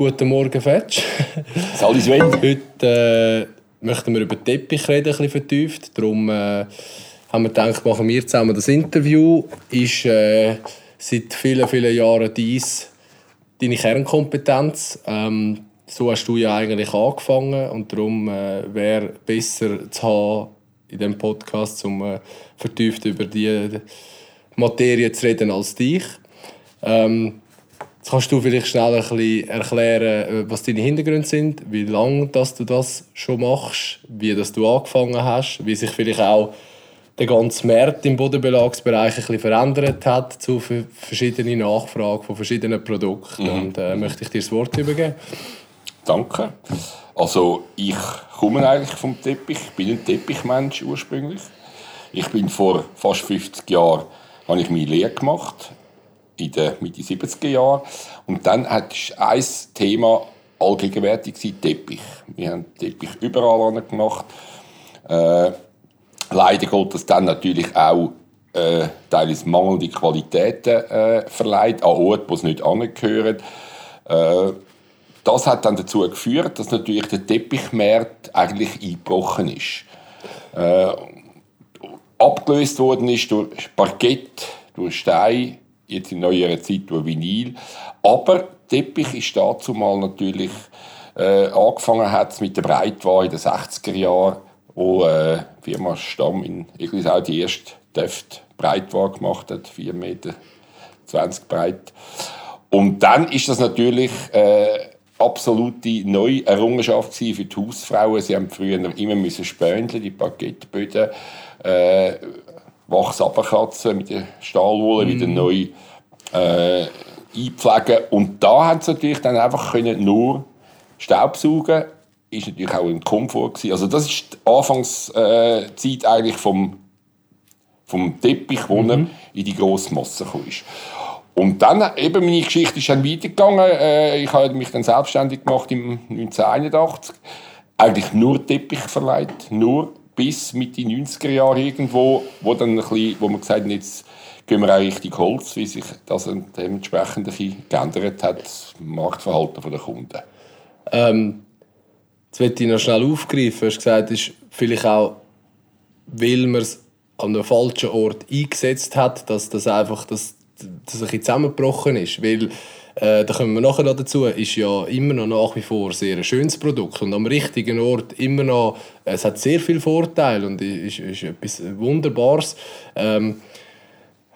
Guten Morgen, Fetsch. Salut Sven. Heute äh, möchten wir über Teppich reden, ein bisschen vertieft. Darum äh, haben wir gedacht, machen wir zusammen das Interview. Ist äh, seit vielen, vielen Jahren dies deine Kernkompetenz. Ähm, so hast du ja eigentlich angefangen und darum äh, wäre besser zu haben in diesem Podcast, um äh, vertieft über diese Materie zu reden als dich. Ähm, jetzt kannst du vielleicht schnell ein bisschen erklären, äh, was deine Hintergründe sind, wie lange dass du das schon machst, wie dass du angefangen hast, wie sich vielleicht auch der ganze Markt im Bodenbelagsbereich ein bisschen verändert hat zu verschiedenen Nachfragen von verschiedenen Produkten. Mhm. Und äh, möchte ich dir das Wort übergeben. Danke. Also ich komme eigentlich vom Teppich. Ich bin ein Teppichmensch ursprünglich. Ich bin vor fast 50 Jahren habe ich meine Lehre gemacht in den Mitte 70er Jahren und dann hat ein Thema allgegenwärtig Teppich. Wir haben Teppich überall gemacht. Äh, leider Gottes dann natürlich auch äh, teilweise mangelnde Qualitäten äh, verleiht, an Orten, wo es nicht angehört. Äh, das hat dann dazu geführt, dass natürlich der Teppichmarkt eigentlich eingebrochen ist. Äh, abgelöst worden ist durch Parkett, durch Stein, jetzt in neuerer Zeit durch Vinyl. Aber Teppich ist dazu mal natürlich äh, angefangen hat mit der Breitware in den 60er Jahren wo äh, die Firma Stamm in Eglisau die erste Deft Breitware gemacht hat, 4,20 Meter breit. Und dann ist das natürlich äh, absolute neue Errungenschaft für die Hausfrauen. Sie haben früher immer müssen spöndeln, die Parkettböden, äh, Wachsabberkatzen mit der Stahlwolle mm. wieder neu äh, einpflegen. Und da haben sie natürlich dann einfach können nur Staubsaugen ist natürlich auch ein Komfort gewesen. Also das ist die Anfangszeit eigentlich vom, vom Teppich, wo mhm. in die grosse Masse kam. Und dann, eben meine Geschichte ist dann weitergegangen. Äh, ich habe mich dann selbstständig gemacht im 1981. Eigentlich nur Teppich verleiht, nur bis Mitte 90er Jahre irgendwo, wo dann ein bisschen, wo man gesagt hat, jetzt gehen wir auch richtig Holz, wie sich das dementsprechend ein bisschen geändert hat, das Marktverhalten der Kunden. Ähm Jetzt möchte ich noch schnell aufgreifen. Du hast gesagt, ist vielleicht auch, weil man es an einem falschen Ort eingesetzt hat, dass das einfach dass, dass ein bisschen zusammengebrochen ist. Weil, äh, da kommen wir nachher noch dazu, ist ja immer noch nach wie vor sehr ein schönes Produkt und am richtigen Ort immer noch, es hat sehr viele Vorteile und ist, ist etwas Wunderbares. Ähm,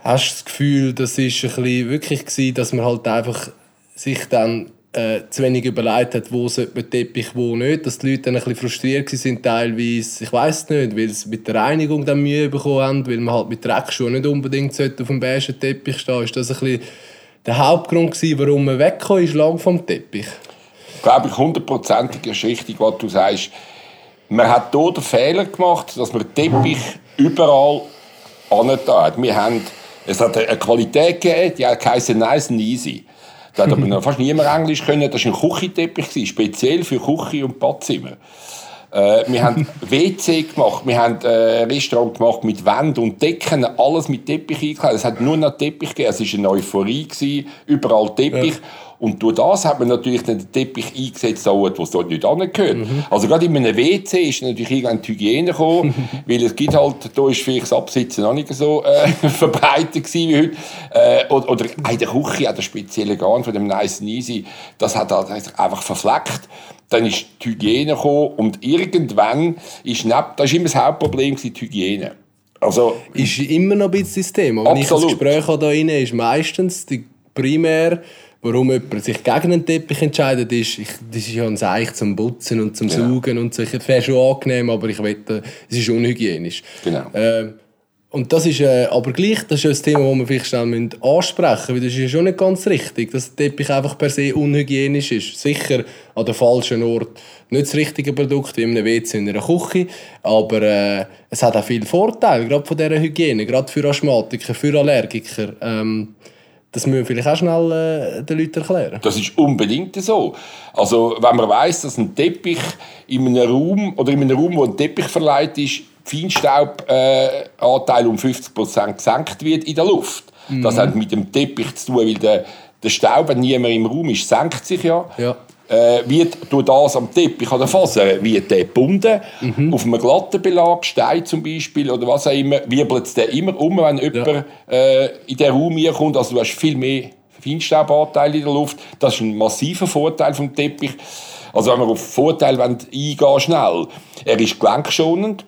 hast du das Gefühl, das ist ein bisschen wirklich gewesen, dass man halt einfach sich dann äh, zu wenig überlegt hat, wo man Teppich, wo nicht, dass die Leute dann ein bisschen frustriert waren teilweise, ich weiß nicht, weil sie mit der Reinigung dann Mühe bekommen haben, weil man halt mit Dreckschuhen nicht unbedingt auf dem beigen Teppich stehen. Ist das ein bisschen der Hauptgrund gewesen, warum man weggekommen ist lang vom Teppich? Glaube ich, hundertprozentig richtig, was du sagst. Man hat hier den Fehler gemacht, dass man Teppich überall angetan hat. Wir haben, es hat eine Qualität gegeben, die heisst Nice and Easy. Da hat aber noch fast niemand Englisch können. Das war ein Küchenteppich, speziell für Küche und Badzimmer. Äh, wir haben WC gemacht, wir haben äh, Restaurant gemacht mit Wänden und Decken, alles mit Teppich eingekleidet. Es hat nur noch Teppich gegeben, es war eine Euphorie, gewesen, überall Teppich. Ja. Und durch das hat man natürlich den Teppich eingesetzt, wo es dort nicht angehört. Mhm. Also gerade in einem WC ist natürlich irgendwann die Hygiene gekommen, weil es gibt halt, da ist vielleicht das Absitzen noch nicht so äh, verbreitet wie heute. Äh, oder, oder in der Küche der spezielle Garn von dem Nice Easy, das hat halt einfach verfleckt. Dann ist die Hygiene gekommen und irgendwann ist, neben, das ist immer das Hauptproblem, die Hygiene. Also, ist immer noch ein bisschen das Thema. Wenn absolut. ich das Gespräch habe, da rein, ist meistens die primär warum jemand sich gegen einen Teppich entscheidet, ist, ich, das ist ja ein Seich zum Putzen und zum genau. Saugen und so. Ich wäre schon angenehm, aber ich wette, es ist unhygienisch. Genau. Äh, und das ist äh, aber gleich, das ist ein Thema, das wir vielleicht schnell ansprechen müssen, weil das ist ja schon nicht ganz richtig, dass der Teppich einfach per se unhygienisch ist. Sicher an dem falschen Ort nicht das richtige Produkt, in einem WC in einer Küche, aber äh, es hat auch viele Vorteile, gerade von dieser Hygiene, gerade für Asthmatiker, für Allergiker. Ähm, das müssen wir vielleicht auch schnell äh, den Leuten erklären. Das ist unbedingt so. Also, wenn man weiß, dass ein Teppich in einem Raum oder in einem Raum, wo ein Teppich verleiht ist, Feinstaubanteil äh, um 50% gesenkt wird in der Luft. Mhm. Das hat mit dem Teppich zu tun, weil der, der Staub, wenn niemand im Raum ist, senkt sich ja. ja. äh, wird durch das am Teppich an der Faser wird der gebunden. Mhm. Auf einem glatten Belag, Stein zum Beispiel oder was auch immer, wirbelt es immer um, wenn jemand ja. äh, in den Raum kommt. Also du hast viel mehr Feinstaubanteile in der Luft. Das ist ein massiver Vorteil vom Teppich. Also wenn wir auf Vorteil eingehen, schnell. Er ist gelenkschonend.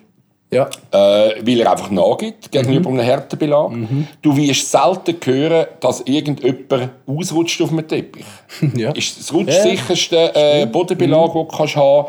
Ja. Äh, weil er einfach nachgibt gegenüber mhm. einem Härtebelag. Mhm. Du wirst selten hören, dass irgendjemand ausrutscht auf einem Teppich. ja. ist das rutschsicherste äh, Bodenbelag, mhm. den du kannst haben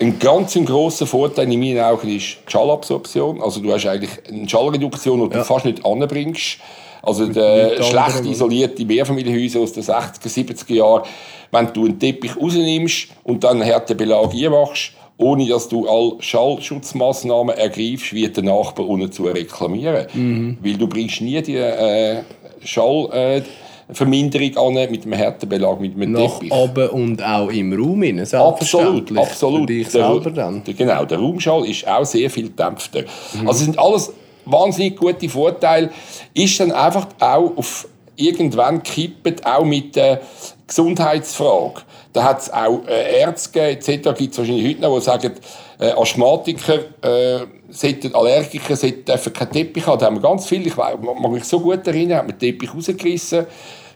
ein ganz grosser Vorteil in meinen Augen ist die Schallabsorption. Also du hast eigentlich eine Schallreduktion, die ja. du fast nicht anbringst. Also der schlecht isolierte Mehrfamilienhäuser aus den 60er, 70er Jahren, wenn du einen Teppich rausnimmst und dann einen Härtebelag einmachst, ohne dass du all Schallschutzmaßnahmen ergreifst, wird der Nachbar unten zu reklamieren. Mhm. Weil du bringst nie die äh, Schallverminderung äh, an mit einem Härtebelag, mit einem Nach Teppich. oben und auch im Raum innen, Absolut, absolut. Für selber dann. Der, genau, der Raumschall ist auch sehr viel dämpfter. Mhm. Also sind alles wahnsinnig gute Vorteile. Ist dann einfach auch auf irgendwann kippt, auch mit der Gesundheitsfrage. Da hat es auch äh, Ärzte etc. gibt es wahrscheinlich heute noch, die sagen, äh, Asthmatiker, äh, sollten, Allergiker sollten, dürfen keinen Teppich haben. Da haben wir ganz viel. Ich mag mich so gut erinnern, hat man den Teppich rausgerissen,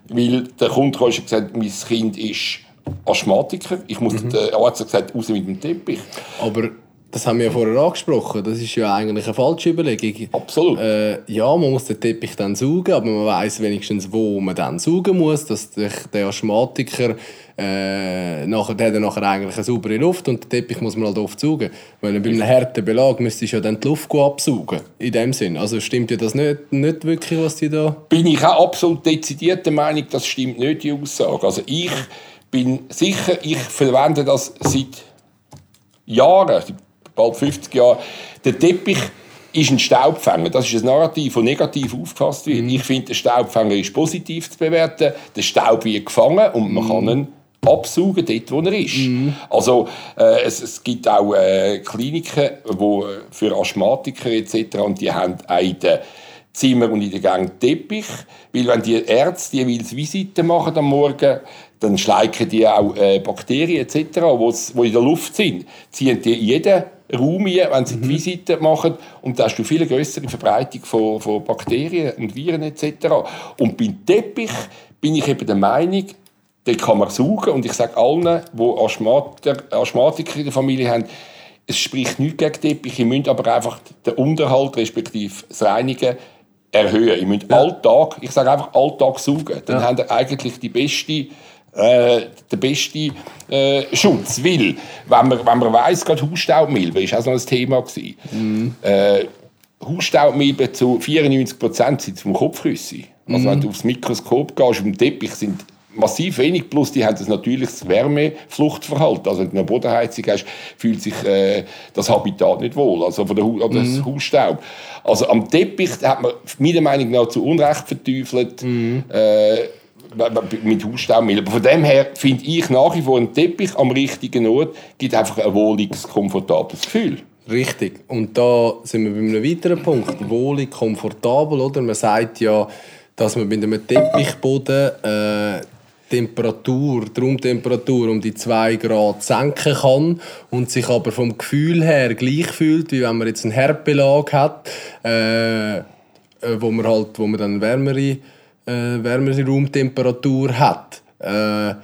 weil der Kunde hat gesagt, mein Kind ist Asthmatiker. Ich muss, mhm. Der Arzt hat gesagt, raus mit dem Teppich. Aber das haben wir ja vorher angesprochen. Das ist ja eigentlich eine falsche Überlegung. Absolut. Äh, ja, man muss den Teppich dann saugen, aber man weiß wenigstens, wo man dann saugen muss, dass der, der Asthmatiker äh, nachher, der hat nachher eigentlich eine saubere Luft und den Teppich muss man halt oft saugen. Weil bei einem harten Belag müsstest du ja dann die Luft absaugen. In dem Sinn. Also stimmt ja das nicht, nicht wirklich, was die da... Bin ich auch absolut dezidiert der Meinung, das stimmt nicht, die Aussage. Also ich bin sicher, ich verwende das seit Jahren, bald 50 Jahre. Der Teppich ist ein Staubfänger. Das ist ein Narrativ, das negativ aufgefasst wird. Mhm. Ich finde, der Staubfänger ist positiv zu bewerten. Der Staub wird gefangen und man mhm. kann ihn absaugen, dort wo er ist. Mhm. Also äh, es, es, gibt auch äh, Kliniken wo, äh, für Asthmatiker etc. und die haben in den Zimmer und in den Gängen Teppich, weil wenn die Ärzte die Visite machen am Morgen, dann schleichen die auch äh, Bakterien etc., die in der Luft sind, ziehen die jeden Raum ein, wenn sie mhm. die Visite machen und da hast du viel größere Verbreitung von, von Bakterien und Viren etc. Und beim Teppich bin ich eben der Meinung, den kann man suchen und ich sage allen, die Asthmatiker, Asthmatiker in der Familie haben, es spricht nichts gegen Teppich, ihr müsst aber einfach den Unterhalt respektive das Reinigen erhöhen. Ihr müsst ja. Alltag, ich sage einfach Alltag saugen, dann ja. habt ihr eigentlich die beste äh, der beste äh, Schutz. Weil, wenn man, wenn man weiss, gerade Hausstaubmilbe war auch so ein Thema. Gewesen. Mhm. Äh, Hausstaubmilbe zu 94% sind vom Kopfrüsse. Also mhm. wenn du aufs Mikroskop gehst, auf dem Teppich sind massiv wenig, plus die haben das natürliches Wärmefluchtverhalten. Also wenn du eine Bodenheizung hast, fühlt sich äh, das Habitat nicht wohl, also von der Hu mhm. das Hausstaub. Also am Teppich hat man meiner Meinung nach zu Unrecht verteufelt. Mhm. Äh, mit Hausstaummehl. Aber von dem her finde ich nach wie vor ein Teppich am richtigen Ort gibt einfach ein wohliges, komfortables Gefühl. Richtig. Und da sind wir bei einem weiteren Punkt. Wohlig, komfortabel, oder? Man sagt ja, dass man mit einem Teppichboden äh, Temperatur, die Raumtemperatur um die 2 Grad senken kann und sich aber vom Gefühl her gleich fühlt, wie wenn man jetzt einen Herdbelag hat, äh, äh wo man halt, wo man dann wärmere äh, wärmere Raumtemperatur hat. Äh,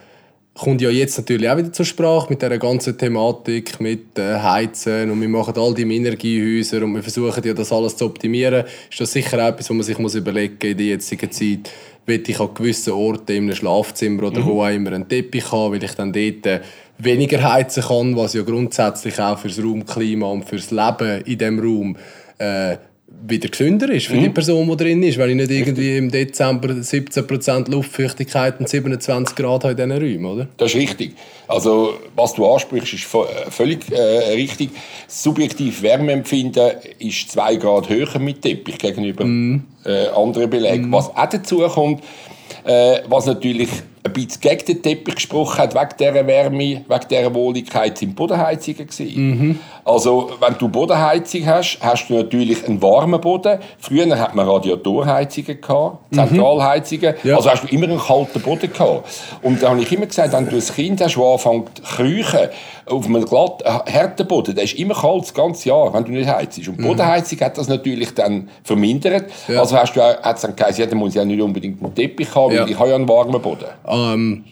kommt ja jetzt natürlich auch wieder zur Sprache mit der ganzen Thematik mit äh, Heizen und wir machen all die Energiehäuser und wir versuchen ja das alles zu optimieren. Ist das sicher auch etwas, was man sich muss überlegen muss in der jetzigen Zeit. Will ich an gewissen Orten in einem Schlafzimmer oder mhm. wo auch immer einen Teppich haben, weil ich dann dort äh, weniger heizen kann, was ja grundsätzlich auch fürs Raumklima und fürs Leben in dem Raum äh, wieder gesünder ist für mhm. die Person, die drin ist, weil ich nicht irgendwie im Dezember 17% Luftfeuchtigkeit und 27 Grad habe in diesen Räumen, oder? Das ist richtig. Also, was du ansprichst, ist äh, völlig äh, richtig. Subjektiv Wärmeempfinden ist 2 Grad höher mit Teppich gegenüber mhm. äh, anderen Belegen. Mhm. Was auch dazu kommt, äh, was natürlich ein bisschen gegen den Teppich gesprochen hat, wegen dieser Wärme, wegen dieser Wohligkeit, sind Bodenheizungen gewesen. Also, wenn du Bodenheizung hast, hast du natürlich einen warmen Boden. Früher hat man Radiatorheizungen gehabt, Zentralheizungen. Ja. Also hast du immer einen kalten Boden gehabt. Und da habe ich immer gesagt, wenn du ein Kind hast, das anfängt zu kriechen, auf einem glatt, äh, harten Boden, der ist immer kalt das ganze Jahr, wenn du nicht heizt. Und Bodenheizung hat das natürlich dann vermindert. Ja. Also hast du auch, hat's dann geheißen, ja, dann muss ich ja nicht unbedingt einen Teppich haben, Ja. weil ich habe ja einen warmen Boden. Ähm,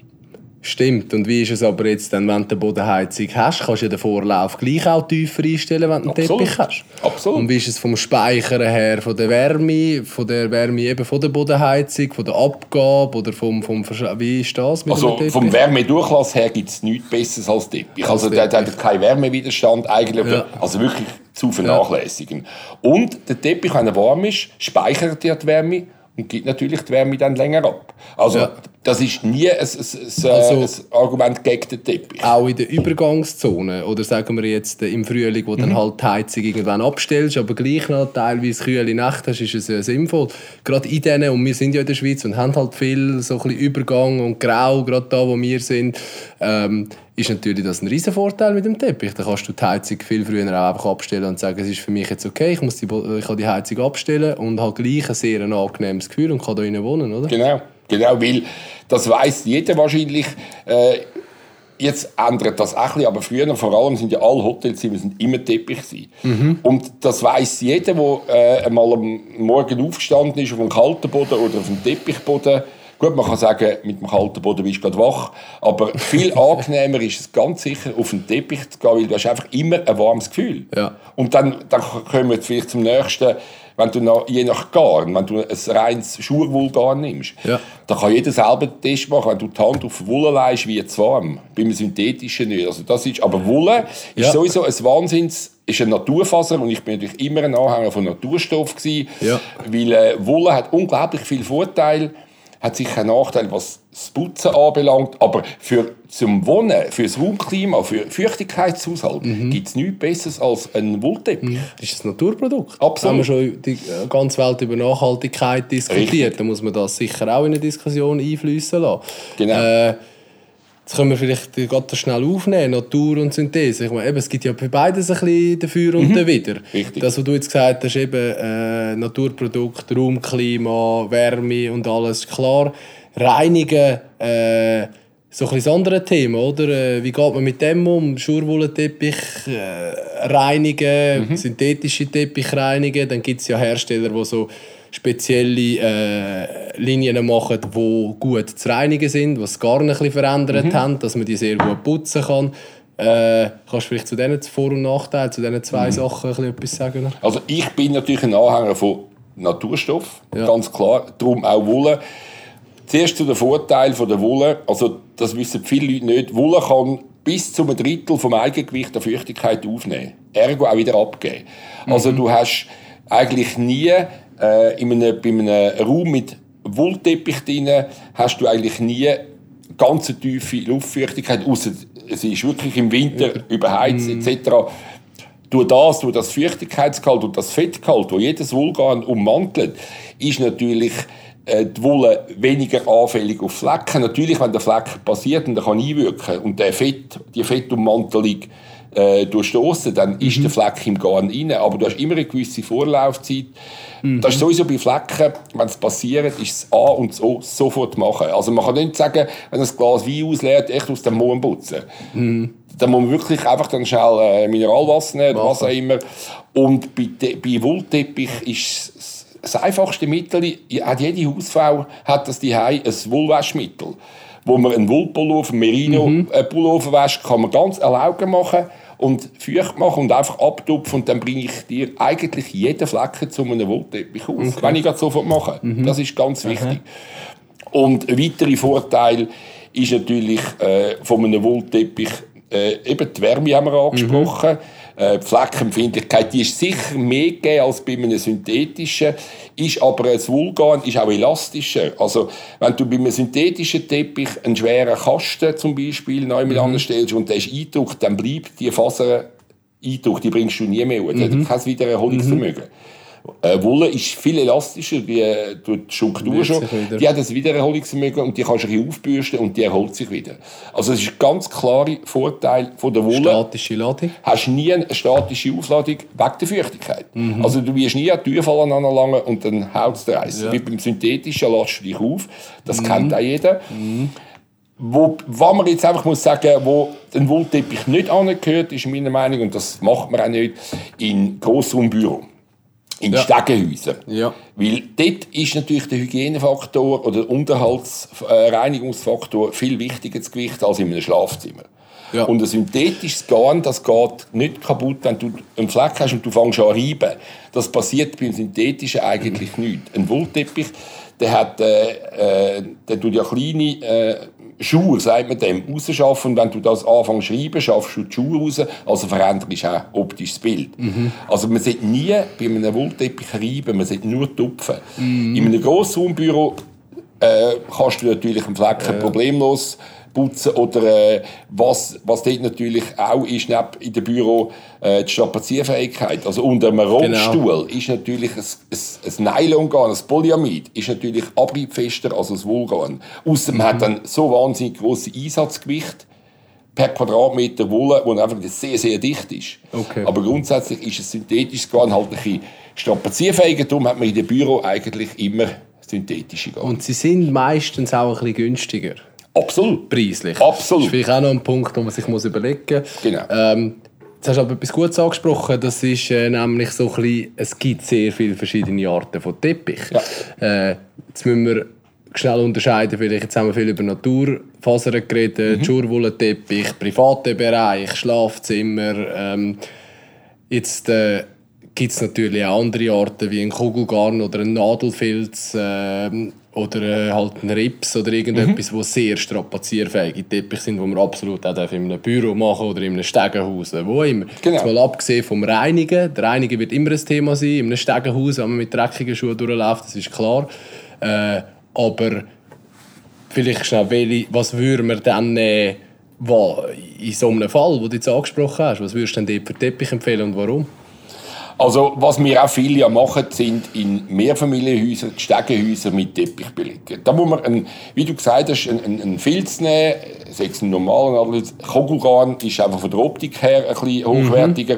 stimmt. Und wie ist es aber jetzt, dann, wenn du eine Bodenheizung hast, kannst du ja den Vorlauf gleich auch tiefer einstellen, wenn du einen Absolut. Teppich hast. Absolut. Und wie ist es vom Speichern her, von der Wärme, von der Wärme eben von der Bodenheizung, von der Abgabe oder vom, vom Versch- wie ist das mit Also Teppich? vom Wärmedurchlass her gibt es nichts Besseres als Teppich. Also der, der hat keinen Wärmewiderstand eigentlich. Ja. Also wirklich zu vernachlässigen. Und der Teppich, wenn er warm ist, speichert er die Wärme und gibt natürlich die Wärme dann länger ab. Also Ja. das ist nie ein, ein, ein, Also- ein Argument gegen den Teppich. auch in der Übergangszone oder sagen wir jetzt äh, im Frühling, wo Mhm. dann halt die Heizung irgendwann abstellst, aber gleich noch teilweise kühle Nacht hast, ist es ja sinnvoll. Gerade in denen, und wir sind ja in der Schweiz und haben halt viel so ein bisschen Übergang und Grau, gerade da, wo wir sind, ähm, ist natürlich das ein riesen Vorteil mit dem Teppich. Da kannst du die Heizung viel früher auch einfach abstellen und sagen, es ist für mich jetzt okay, ich, muss die, ich kann die Heizung abstellen und habe gleich ein sehr angenehmes Gefühl und kann da drinnen wohnen, oder? Genau, genau, weil das weiß jeder wahrscheinlich. Äh, jetzt ändert das auch ein bisschen, aber früher vor allem sind ja alle Hotelzimmer sind immer Teppich gewesen. Und das weiß jeder, der äh, einmal am Morgen aufgestanden ist auf einem kalten Boden oder auf einem Teppichboden. Gut, man kann sagen, mit dem kalten Boden bist du gerade wach, aber viel angenehmer ist es ganz sicher, auf den Teppich zu gehen, weil du hast einfach immer ein warmes Gefühl. Ja. Und dann, dann kommen wir vielleicht zum nächsten, wenn du noch, je nach Garn, wenn du ein reines Schurwollgarn nimmst, Ja. dann kann jeder selber einen Test machen, wenn du die Hand auf Wolle legst, wie es warm. Beim synthetischen nicht. Also das ist, aber Wolle ist Ja. sowieso ein Wahnsinns, ist eine Naturfaser und ich bin natürlich immer ein Anhänger von Naturstoff gewesen, Ja. weil äh, Wolle hat unglaublich viel Vorteil, hat sicher einen Nachteil, was das Putzen anbelangt, aber für zum Wohnen, für das Raumklima, für Feuchtigkeitshaushalt Mhm. gibt es nichts Besseres als ein Wollteppich. Das ist ein Naturprodukt. Absolut. Wenn man schon die äh, ganze Welt über Nachhaltigkeit diskutiert, Richtig. dann muss man das sicher auch in eine Diskussion einfließen lassen. Genau. Äh, jetzt können wir vielleicht gerade schnell aufnehmen, Natur und Synthese. Ich meine, eben, es gibt ja bei beides ein bisschen dafür und dawider. Mhm. Richtig. Das, was du jetzt gesagt hast, eben äh, Naturprodukt, Raumklima, Wärme und alles, klar. Reinigen, äh, so ein bisschen das andere Thema, oder? Äh, Wie geht man mit dem um? Schurwollenteppich äh, reinigen, Mhm. synthetische Teppich reinigen. Dann gibt es ja Hersteller, die so spezielle äh, Linien machen, die gut zu reinigen sind, was gar ein bisschen verändert Mhm. haben, dass man die sehr gut putzen kann. Äh, kannst du vielleicht zu diesen Vor- und Nachteilen, zu diesen Mhm. zwei Sachen ein bisschen etwas sagen? Also ich bin natürlich ein Anhänger von Naturstoff, Ja. ganz klar. Darum auch Wolle. Zuerst zu den Vorteilen von der Wolle. Also das wissen viele Leute nicht. Wolle kann bis zu einem Drittel vom Eigengewicht der Feuchtigkeit aufnehmen. Ergo auch wieder abgeben. Also du hast eigentlich nie äh, in einem, bei einem Raum mit Wollteppich drin, hast du eigentlich nie ganz tiefe Luftfeuchtigkeit, außer es ist wirklich im Winter überheizt etc. Durch das, durch das Feuchtigkeitsgehalt und das Fettgehalt, wo jedes Wollgarn ummantelt, ist natürlich äh, die Wolle weniger anfällig auf Flecken. Natürlich, wenn der Fleck passiert und der kann einwirken und der Fett, die Fettummantelung äh, durchstoßen, dann ist der Fleck im Garn rein. Aber du hast immer eine gewisse Vorlaufzeit. Das ist sowieso bei Flecken, wenn es passiert, ist es A und O sofort machen. Also man kann nicht sagen, wenn ein Glas Wein ausleert, echt aus dem Mund putzen. Da muss man wirklich einfach dann schnell äh, Mineralwasser nehmen, was auch immer. Und bei, bei Wollteppich ist es das einfachste Mittel, hat jede Hausfrau hat das die ein Wollwaschmittel. Wo man einen Wollpullover, einen Merino-Pullover wäscht, kann man ganz erlauben machen und feucht machen und einfach abtupfen und dann bringe ich dir eigentlich jeden Flecken zu einem Wollteppich aus. Wenn ich das sofort mache. Das ist ganz wichtig. Und ein weiterer Vorteil ist natürlich äh, von einem Wollteppich äh, eben die Wärme haben wir angesprochen. Äh, die Fleckenempfindlichkeit die ist sicher mehr gegeben als bei einem synthetischen, ist aber ein Wollgarn ist auch elastischer. Also wenn du bei einem synthetischen Teppich einen schweren Kasten zum Beispiel neu mit anstellst und der ist eingedruckt, dann bleibt die Faser eingedruckt, die bringst du nie mehr. Mhm. hat kein Wiedererholungsvermögen. Äh, Wolle ist viel elastischer, die, äh, die Struktur schon. Die hat ein Wiedererholungsvermögen und die kannst du ein bisschen aufbürsten und die erholt sich wieder. Also es ist ein ganz klarer Vorteil von der Wolle. Statische Ladung. hast nie eine statische Aufladung wegen der Feuchtigkeit. Also du wirst nie an die Türfall anlangen und dann haut es dir eins. Ja. Wie beim Synthetischen lässt du dich auf. Das kennt auch jeder. Wo, was man jetzt einfach muss sagen, wo ein Wollteppich nicht angehört, ist meiner Meinung, und das macht man auch nicht, in Grossraumbüro. In Ja. Stegenhäusern. Ja. Weil dort ist natürlich der Hygienefaktor oder der Unterhaltsreinigungsfaktor viel wichtiger zu Gewicht als in einem Schlafzimmer. Ja. Und ein synthetisches Garn, das geht nicht kaputt, wenn du einen Fleck hast und du fängst an reiben. Das passiert beim synthetischen eigentlich nicht. Ein Wollteppich, der hat, äh, äh, der tut ja kleine äh, Schuhe, sagt man dem, rausschaffen. Und wenn du das anfängst zu reiben, schaffst du die Schuhe raus. Also veränderst du auch optisch das Bild. Also man sollte nie bei einem Wollteppich reiben, man sollte nur tupfen. In einem Grossraumbüro äh, kannst du natürlich einen Flecken problemlos putzen oder äh, was, was dort natürlich auch ist, neben in dem Büro äh, die Strapazierfähigkeit. Also unter einem Rollstuhl ist natürlich ein, ein, ein Nylongarn, ein Polyamid, ist natürlich abriebfester als ein Wollgarn. Außerdem hat dann so wahnsinnig große Einsatzgewicht per Quadratmeter Wolle, wo einfach sehr, sehr dicht ist. Okay. Aber grundsätzlich ist ein synthetisches Garn halt ein bisschen strapazierfähiger. Darum hat man in dem Büro eigentlich immer synthetische Garn. Und sie sind meistens auch ein bisschen günstiger. Absolut. Preislich. Absolut. Das ist vielleicht auch noch ein Punkt, wo man sich muss überlegen muss. Genau. Ähm, jetzt hast du aber etwas Gutes angesprochen. Das ist äh, nämlich so ein bisschen, es gibt sehr viele verschiedene Arten von Teppich. Ja. Äh, jetzt müssen wir schnell unterscheiden. Vielleicht jetzt haben wir viel über Naturfasern geredet, Mhm. Schurwollenteppich, privater Bereich, Schlafzimmer. Ähm, jetzt äh, gibt es natürlich auch andere Arten wie ein Kugelgarn oder ein Nadelfilz ähm, oder äh, halt ein Rips oder irgendetwas, wo sehr strapazierfähige Teppiche sind, wo man absolut auch in einem Büro machen oder in einem Stegenhaus, wo immer. Genau. Jetzt mal abgesehen vom Reinigen. Der Reinigen wird immer ein Thema sein in einem Stegenhaus, wenn man mit dreckigen Schuhen durchläuft, das ist klar. Äh, aber vielleicht schnell, was würden wir dann nehmen, wa- in so einem Fall, den du jetzt angesprochen hast, was würdest du denn dort für Teppich empfehlen und warum? Also, was wir auch viele ja machen, sind in Mehrfamilienhäusern, die Stegenhäuser mit Teppich belegen. Da muss man, einen, wie du gesagt hast, einen, einen einen Filz nehmen, sechs einen normalen, aber Kugelgarn ist einfach von der Optik her ein bisschen hochwertiger.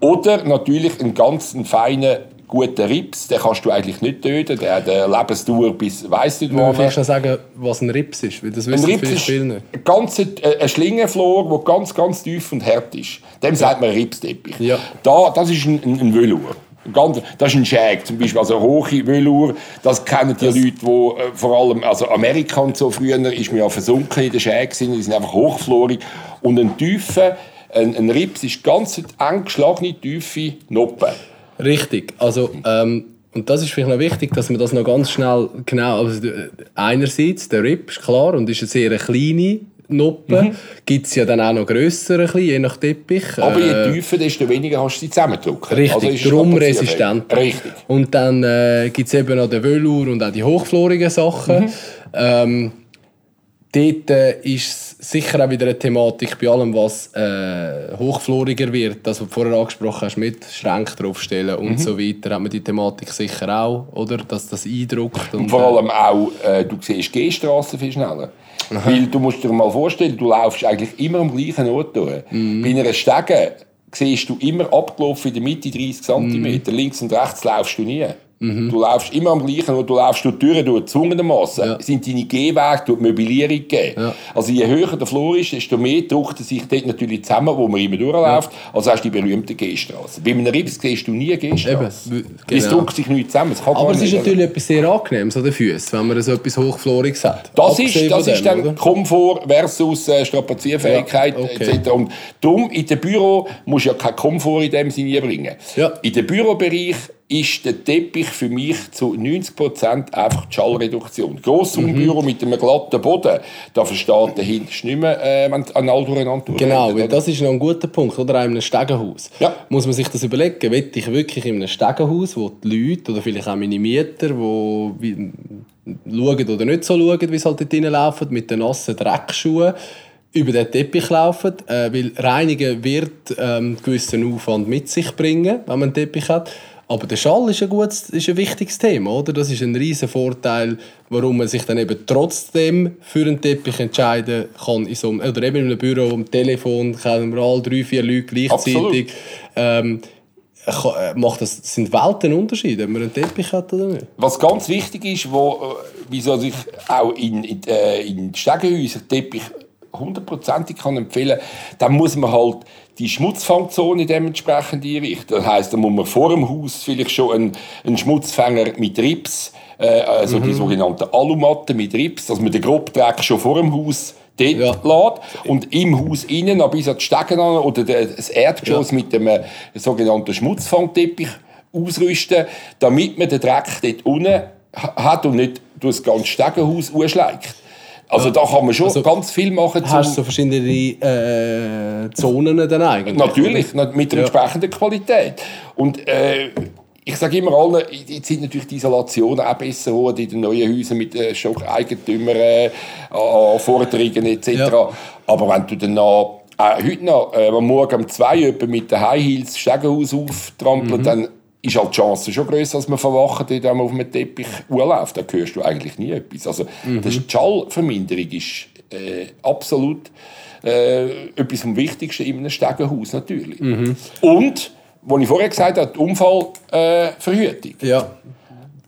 Oder natürlich einen ganz feinen, guten Rips, den kannst du eigentlich nicht töten, der hat eine Lebensdauer bis weiss nicht wir wann. vielleicht noch sagen, was ein Rips ist? Weil das Ein Rips viele ist eine ganze äh, eine Schlingenflor, die ganz, ganz tief und hart ist. Dem sagt man Ripsteppich. Ja. Da, das ist ein, ein, ein Velour. Ganz, das ist ein Shag, zum Beispiel, also eine hohe Velour. Das kennen die Leute, die äh, vor allem, also Amerika und so früher ist man ja versunken in den Shag, die sind einfach hochflorig. Und ein tiefer, ein, ein Rips ist ganz eng geschlagene, tiefe Noppen. Richtig. Also, ähm, und das ist vielleicht noch wichtig, dass man das noch ganz schnell genau. Also, äh, einerseits, der Rip ist klar und ist eine sehr kleine Noppe. Mhm. Gibt es ja dann auch noch grössere, bisschen, je nach Teppich. Aber Äh, je tiefer, desto weniger kannst du sie zusammendrücken. Richtig, Also ist es darum strapazierfähig. resistent. Richtig. Und dann äh, gibt es eben noch den Velour und auch die hochflorigen Sachen. Mhm. Ähm, dort äh, ist sicher auch wieder eine Thematik bei allem, was äh, hochfloriger wird. Das, was du vorher angesprochen hast, mit Schränken draufstellen und Mhm. so weiter, hat man die Thematik sicher auch, oder? Dass das eindruckt. Und, Und vor allem auch, äh, du siehst Gehstraßen viel schneller. Weil du musst dir mal vorstellen, du laufst eigentlich immer am gleichen Ort durch. Mhm. Bei einer Stege siehst du immer abgelaufen in der Mitte 30 cm. Mhm. Links und rechts laufst du nie. Du laufst immer am gleichen Ort, du laufst durch die Türen durch, gezwungenermassen. Ja. Sind deine Gehwege durch die Möblierung gegeben. Ja. Also je höher der Flur ist, desto mehr drückt er sich dort natürlich zusammen, wo man immer durchläuft. Also hast du die berühmte Gehstraße. Bei einem Rips siehst du nie Gehstraße. Eben, Es genau. drückt sich nicht zusammen. Aber es ist nicht. natürlich etwas sehr Angenehmes an den Füßen, wenn man so etwas Hochfloriges hat. Das Abgesehen ist, das ist dem, dann oder? Komfort versus äh, Strapazierfähigkeit Ja, okay. etc. Und darum, in dem Büro musst du ja keinen Komfort in dem Sinne bringen. Ja. In dem Bürobereich ist der Teppich für mich zu 90% einfach die Schallreduktion. Grossraumbüro Mhm. mit einem glatten Boden, da versteht der Hinterste nicht mehr, äh, wenn an all durcheinander Genau, weil das ist noch ein guter Punkt, oder? Auch in einem Stegenhaus. Ja. Muss man sich das überlegen, will ich wirklich in einem Stegenhaus, wo die Leute oder vielleicht auch meine Mieter, die schauen oder nicht so schauen, wie sie halt dort reinlaufen, mit den nassen Dreckschuhen über den Teppich laufen, äh, weil Reinigen wird ähm, einen gewissen Aufwand mit sich bringen, wenn man einen Teppich hat. Aber der Schall ist ein, gutes, ist ein wichtiges Thema, oder? Das ist ein riesen Vorteil, warum man sich dann eben trotzdem für einen Teppich entscheiden kann. In so einem, oder eben in einem Büro, am Telefon, kennen wir alle drei, vier Leute gleichzeitig. Ähm, macht das, sind Welten Unterschiede, ob man einen Teppich hat oder nicht. Was ganz wichtig ist, wo, äh, wieso ich auch in, in, äh, in Stegenhäusern Teppich hundertprozentig kann empfehlen, dann muss man halt die Schmutzfangzone dementsprechend einrichten. Das heißt, da muss man vor dem Haus vielleicht schon einen, einen Schmutzfänger mit Rips, äh, also mhm. die sogenannte Alumatte mit Rips, dass man den Grobdreck schon vor dem Haus dort ja. lässt und im Haus innen bis an die Stegen oder das Erdgeschoss ja. mit dem äh, sogenannten Schmutzfangteppich ausrüsten, damit man den Dreck dort unten hat und nicht durch das ganze Stegenhaus ausschleicht. Also da kann man schon also, ganz viel machen. Hast du so verschiedene äh, Zonen dann eigentlich? Natürlich, mit der ja. entsprechenden Qualität. Und äh, ich sage immer allen, jetzt sind natürlich die Isolationen auch besser geworden in den neuen Häusern mit äh, schon Eigentümern, äh, Vorträgen etc. Ja. Aber wenn du dann noch, äh, heute noch äh, am Morgen um zwei mit den High Heels Stegenhaus auftrampeln, mhm. dann ist halt die Chance schon größer, als man verwacht, wenn man auf einem Teppich urläuft. Da hörst du eigentlich nie etwas. Also, mhm. die Schallverminderung ist äh, absolut äh, etwas vom Wichtigsten in einem Stegenhaus natürlich. Mhm. Und, was ich vorher gesagt habe, die Unfallverhütung. Äh, ja.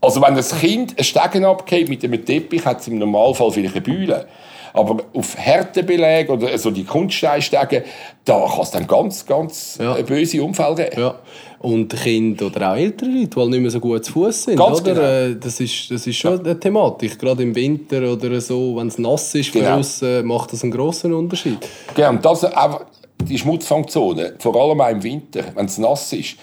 Also wenn das Kind ein Stegen abgeht mit einem Teppich, hat es im Normalfall vielleicht eine Bühne. Aber auf Härtebeläge oder so die Kunststeinstege, da kann es dann ganz, ganz ja. böse Unfälle geben. Ja. Und Kinder oder auch ältere Leute, die nicht mehr so gut zu Fuß sind. Ganz oder? Genau. Äh, das, ist, das ist schon ja. eine Thematik. Gerade im Winter oder so, wenn es nass ist, genau. draussen, macht das einen grossen Unterschied. Genau, und das, auch die Schmutzfangzone, vor allem auch im Winter, wenn es nass ist,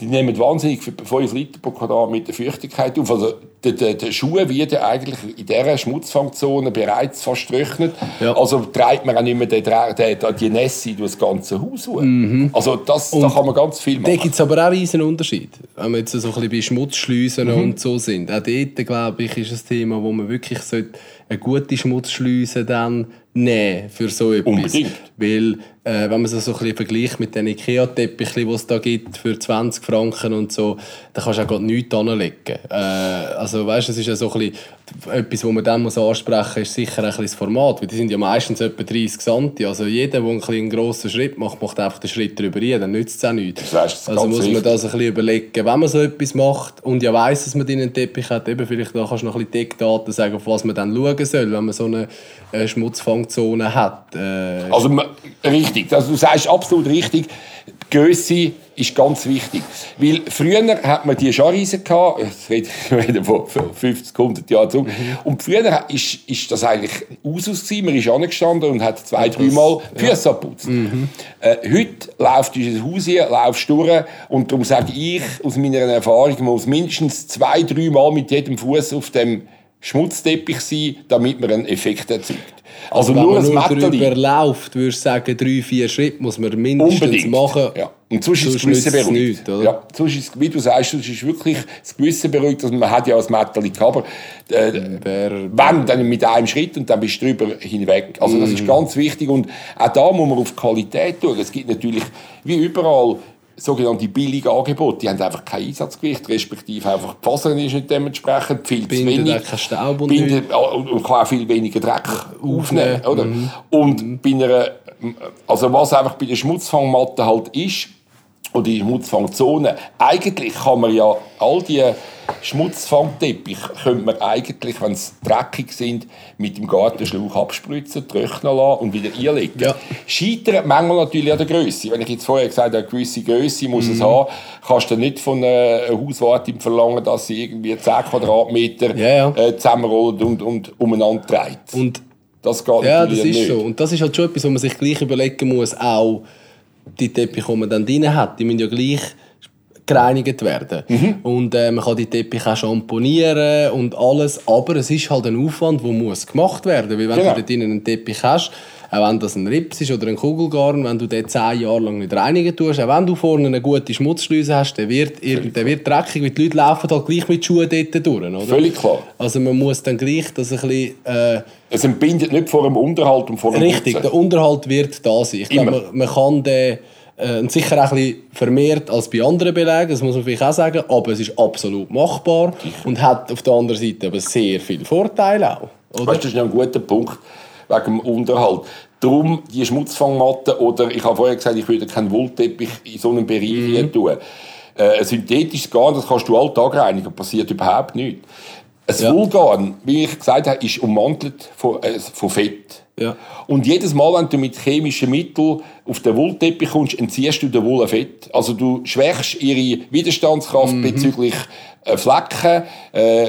die nehmen wahnsinnig 5 Liter pro Quadratmeter Feuchtigkeit auf. Also der, der, der Schuhe werden eigentlich in dieser Schmutzfangzone bereits fast trocknet. Ja. Also treibt man auch nicht mehr den, den, die Nässe durch das ganze Haus mhm. Also das, da kann man ganz viel machen. Da gibt es aber auch einen Unterschied. Wenn wir jetzt so ein bisschen bei Schmutzschleusen mhm. und so sind. Auch dort, glaube ich, ist ein Thema, wo man wirklich eine gute Schmutzschleuse dann nehmen für so etwas. Unbedingt. Weil, äh, wenn man es so ein bisschen vergleicht mit den Ikea-Teppichen, die es da gibt für 20 Franken und so, da kannst du auch nichts anlegen. Äh, also weißt, es ist ja so ein bisschen, etwas, was man dann muss ansprechen muss, ist sicher ein das Format, weil die sind ja meistens etwa 30 cm. Also jeder, der einen, einen grossen Schritt macht, macht einfach den Schritt drüber rein, dann nützt es auch nichts. Das also muss man das ein bisschen überlegen, wenn man so etwas macht und ja weiss, dass man einen Teppich hat, eben vielleicht da kannst du noch ein bisschen Deckdaten sagen, auf was man dann schauen soll, wenn man so eine äh, Schmutzfangzone hat. Äh, also richtig, also, du sagst absolut richtig, Größe ist ganz wichtig. Weil früher hat man die Scharreisen gehabt, ich rede von 50, 100 Jahren zurück, mhm. und früher ist, ist das eigentlich Usus Man ist angestanden und hat zwei, dreimal die Füße ja. abputzt. Mhm. Äh, heute läuft du ins Haus hier, laufst durch und darum sage ich aus meiner Erfahrung, man muss mindestens zwei, dreimal mit jedem Fuß auf dem Schmutzteppich sein, damit man einen Effekt erzeugt. Also, also nur wenn man nur drüber läuft, würdest du sagen, drei, vier Schritte muss man mindestens Unbedingt. machen. Ja. Und sonst ist das Gewissen beruhigt. Nicht, oder? Ja, sonst ist, wie du sagst, sonst ist wirklich das Gewissen beruhigt. Also man hat ja als Metal aber äh, wenn, dann mit einem Schritt und dann bist du drüber hinweg. Also das ist mhm. ganz wichtig und auch da muss man auf Qualität schauen. Es gibt natürlich, wie überall, sogenannte billige Angebote, die haben einfach kein Einsatzgewicht, respektive einfach die Fasern ist nicht dementsprechend viel bindet zu wenig. Kein Staub und, bindet, und, und kann auch viel weniger Dreck aufnehmen. Oder? Mhm. Und bei einer, also was einfach bei der Schmutzfangmatte halt ist, oder die Schmutzfangzone, eigentlich kann man ja all die Schmutzfangteppich könnte man eigentlich, wenn sie dreckig sind, mit dem Gartenschlauch abspritzen, trocknen lassen und wieder einlegen. Ja. Scheitert manchmal natürlich an der Größe. Wenn ich jetzt vorher gesagt habe, eine gewisse Größe muss mhm. es haben, kannst du nicht von einer Hauswartin verlangen, dass sie irgendwie 10 Quadratmeter ja, ja. Äh, zusammenrollt und, und umeinander dreht. Und das geht ja, das ist nicht. so. Und das ist halt schon etwas, wo man sich gleich überlegen muss, auch die Teppiche, die man dann drin hat, die müssen ja gleich gereinigt werden. Mhm. Und äh, man kann die Teppiche auch schamponieren und alles, aber es ist halt ein Aufwand, der muss gemacht werden, weil wenn genau. du dort drinnen einen Teppich hast, auch wenn das ein Rips ist oder ein Kugelgarn, wenn du den zehn Jahre lang nicht reinigen tust, auch wenn du vorne eine gute Schmutzschleuse hast, der wird, der wird dreckig, weil die Leute laufen halt gleich mit Schuhen dort durch, oder? Völlig klar. Also man muss dann gleich das ein bisschen... Äh, es entbindet nicht vor dem Unterhalt und vor dem Richtig, Putzen. der Unterhalt wird da sein. Ich glaube, man, man kann den Äh, sicher auch ein bisschen vermehrt als bei anderen Belegen, das muss man vielleicht auch sagen, aber es ist absolut machbar und hat auf der anderen Seite aber sehr viele Vorteile auch. Oder? Weißt, das ist ein guter Punkt wegen dem Unterhalt. Darum die Schmutzfangmatte oder ich habe vorher gesagt, ich würde keinen Wollteppich in so einem Bereich mhm. tun. Äh, ein synthetisches Garn, das kannst du alltag reinigen, passiert überhaupt nichts. Ein ja. Wollgarn, wie ich gesagt habe, ist ummantelt von, äh, von Fett. Ja. Und jedes Mal, wenn du mit chemischen Mitteln auf den Wollteppich kommst, entziehst du der Wolle Fett. Also du schwächst ihre Widerstandskraft mhm. bezüglich äh, Flecken, äh,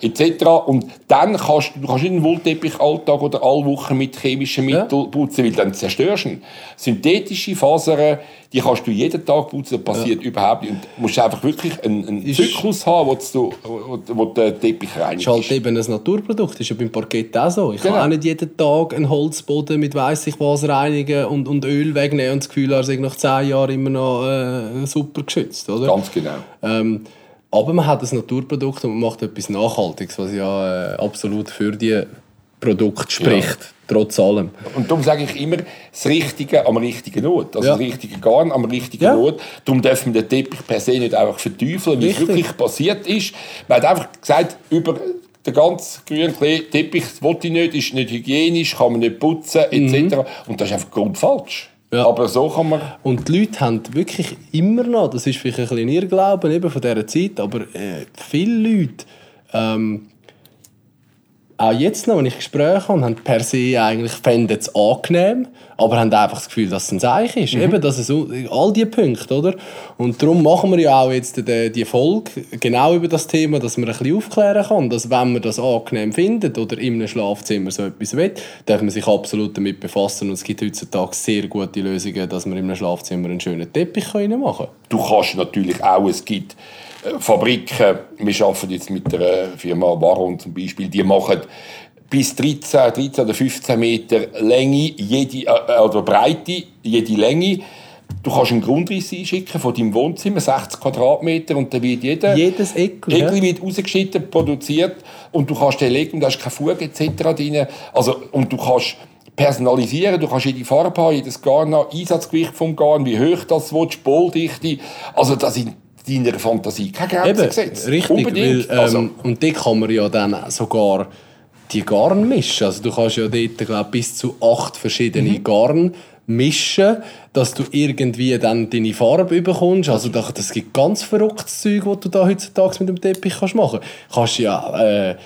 etc. Und dann kannst du, kannst nicht einen Wollteppich alltag oder alle Wochen mit chemischen Mitteln ja. putzen, weil dann zerstörst du ihn. Synthetische Fasern, die kannst du jeden Tag putzen, das passiert ja. überhaupt nicht. Und du musst einfach wirklich einen, einen Zyklus haben, wo du, wo, wo den Teppich reinigst. Das ist halt eben ein Naturprodukt, das ist ja beim Parkett auch so. Ich genau. kann auch nicht jeden Tag einen Holzboden mit weiss ich was reinigen und, und Öl wegnehmen und das Gefühl, er ist nach zehn Jahren immer noch äh, super geschützt. Oder? Ganz genau. Ähm, aber man hat ein Naturprodukt und man macht etwas Nachhaltiges, was ja äh, absolut für die Produkte spricht, ja. trotz allem. Und darum sage ich immer, das Richtige am richtigen Ort. Also ja. das richtige Garn am richtigen ja. Ort. Darum dürfen wir den Teppich per se nicht einfach verteufeln, wie es wirklich passiert ist. Man hat einfach gesagt, über den ganzen grünen Teppich, das wollte ich nicht, ist nicht hygienisch, kann man nicht putzen, etc. Mhm. Und das ist einfach grundfalsch. Ja. Aber so kann man... Und die Leute haben wirklich immer noch, das ist vielleicht ein bisschen Irrglauben eben von dieser Zeit, aber äh, viele Leute, ähm, auch jetzt noch, wenn ich Gespräche habe, haben per se eigentlich fänden es angenehm, aber haben einfach das Gefühl, dass es ein Zeichen ist. Mhm. Eben, dass es all diese Punkte, oder? Und darum machen wir ja auch jetzt die, die Folge genau über das Thema, dass man ein bisschen aufklären kann, dass wenn man das angenehm findet oder in einem Schlafzimmer so etwas will, darf man sich absolut damit befassen und es gibt heutzutage sehr gute Lösungen, dass man in einem Schlafzimmer einen schönen Teppich machen kann. Du kannst natürlich auch, es gibt Fabriken, wir arbeiten jetzt mit der Firma Baron zum Beispiel, die machen bis 13, 13 oder 15 Meter Länge, jede, äh, oder Breite, jede Länge. Du kannst einen Grundriss einschicken von deinem Wohnzimmer, 60 Quadratmeter, und dann wird jeder Jedes Eckel ja. wird rausgeschnitten, produziert, und du kannst den legen, da ist keine Fuge etc. drin. Also, und du kannst personalisieren, du kannst jede Farbe haben, jedes Garn haben, Einsatzgewicht vom Garn, wie hoch das willst, Bohldichte. Also das sind deiner Fantasie keine Grenzen gesetzt. Richtig, Unbedingt. Weil, ähm, also. Und die kann man ja dann sogar die Garn mischen. Also du kannst ja dort glaub, bis zu acht verschiedene mhm. Garn mischen, dass du irgendwie dann deine Farbe bekommst. Also das gibt ganz verrücktes Zeug, was du da heutzutage mit dem Teppich kannst machen kannst. Du kannst ja äh, äh,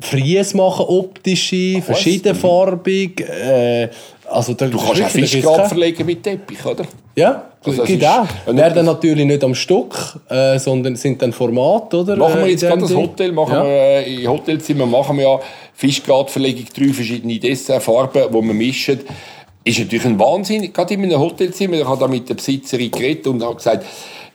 Fries machen, optische, verschiedenfarbig. Äh, also du kannst auch Fischgrab verlegen mit Teppich, oder? Ja, also geht auch. Werden natürlich nicht am Stück, äh, sondern sind dann Format, oder? Machen wir jetzt gerade das Hotel, machen ja. wir, äh, Hotelzimmer machen wir ja Fischgratverlegung, drei verschiedene Dessertfarben, die wir mischen. Ist natürlich ein Wahnsinn, gerade in einem Hotelzimmer. Ich habe da mit der Besitzerin geredet und habe gesagt,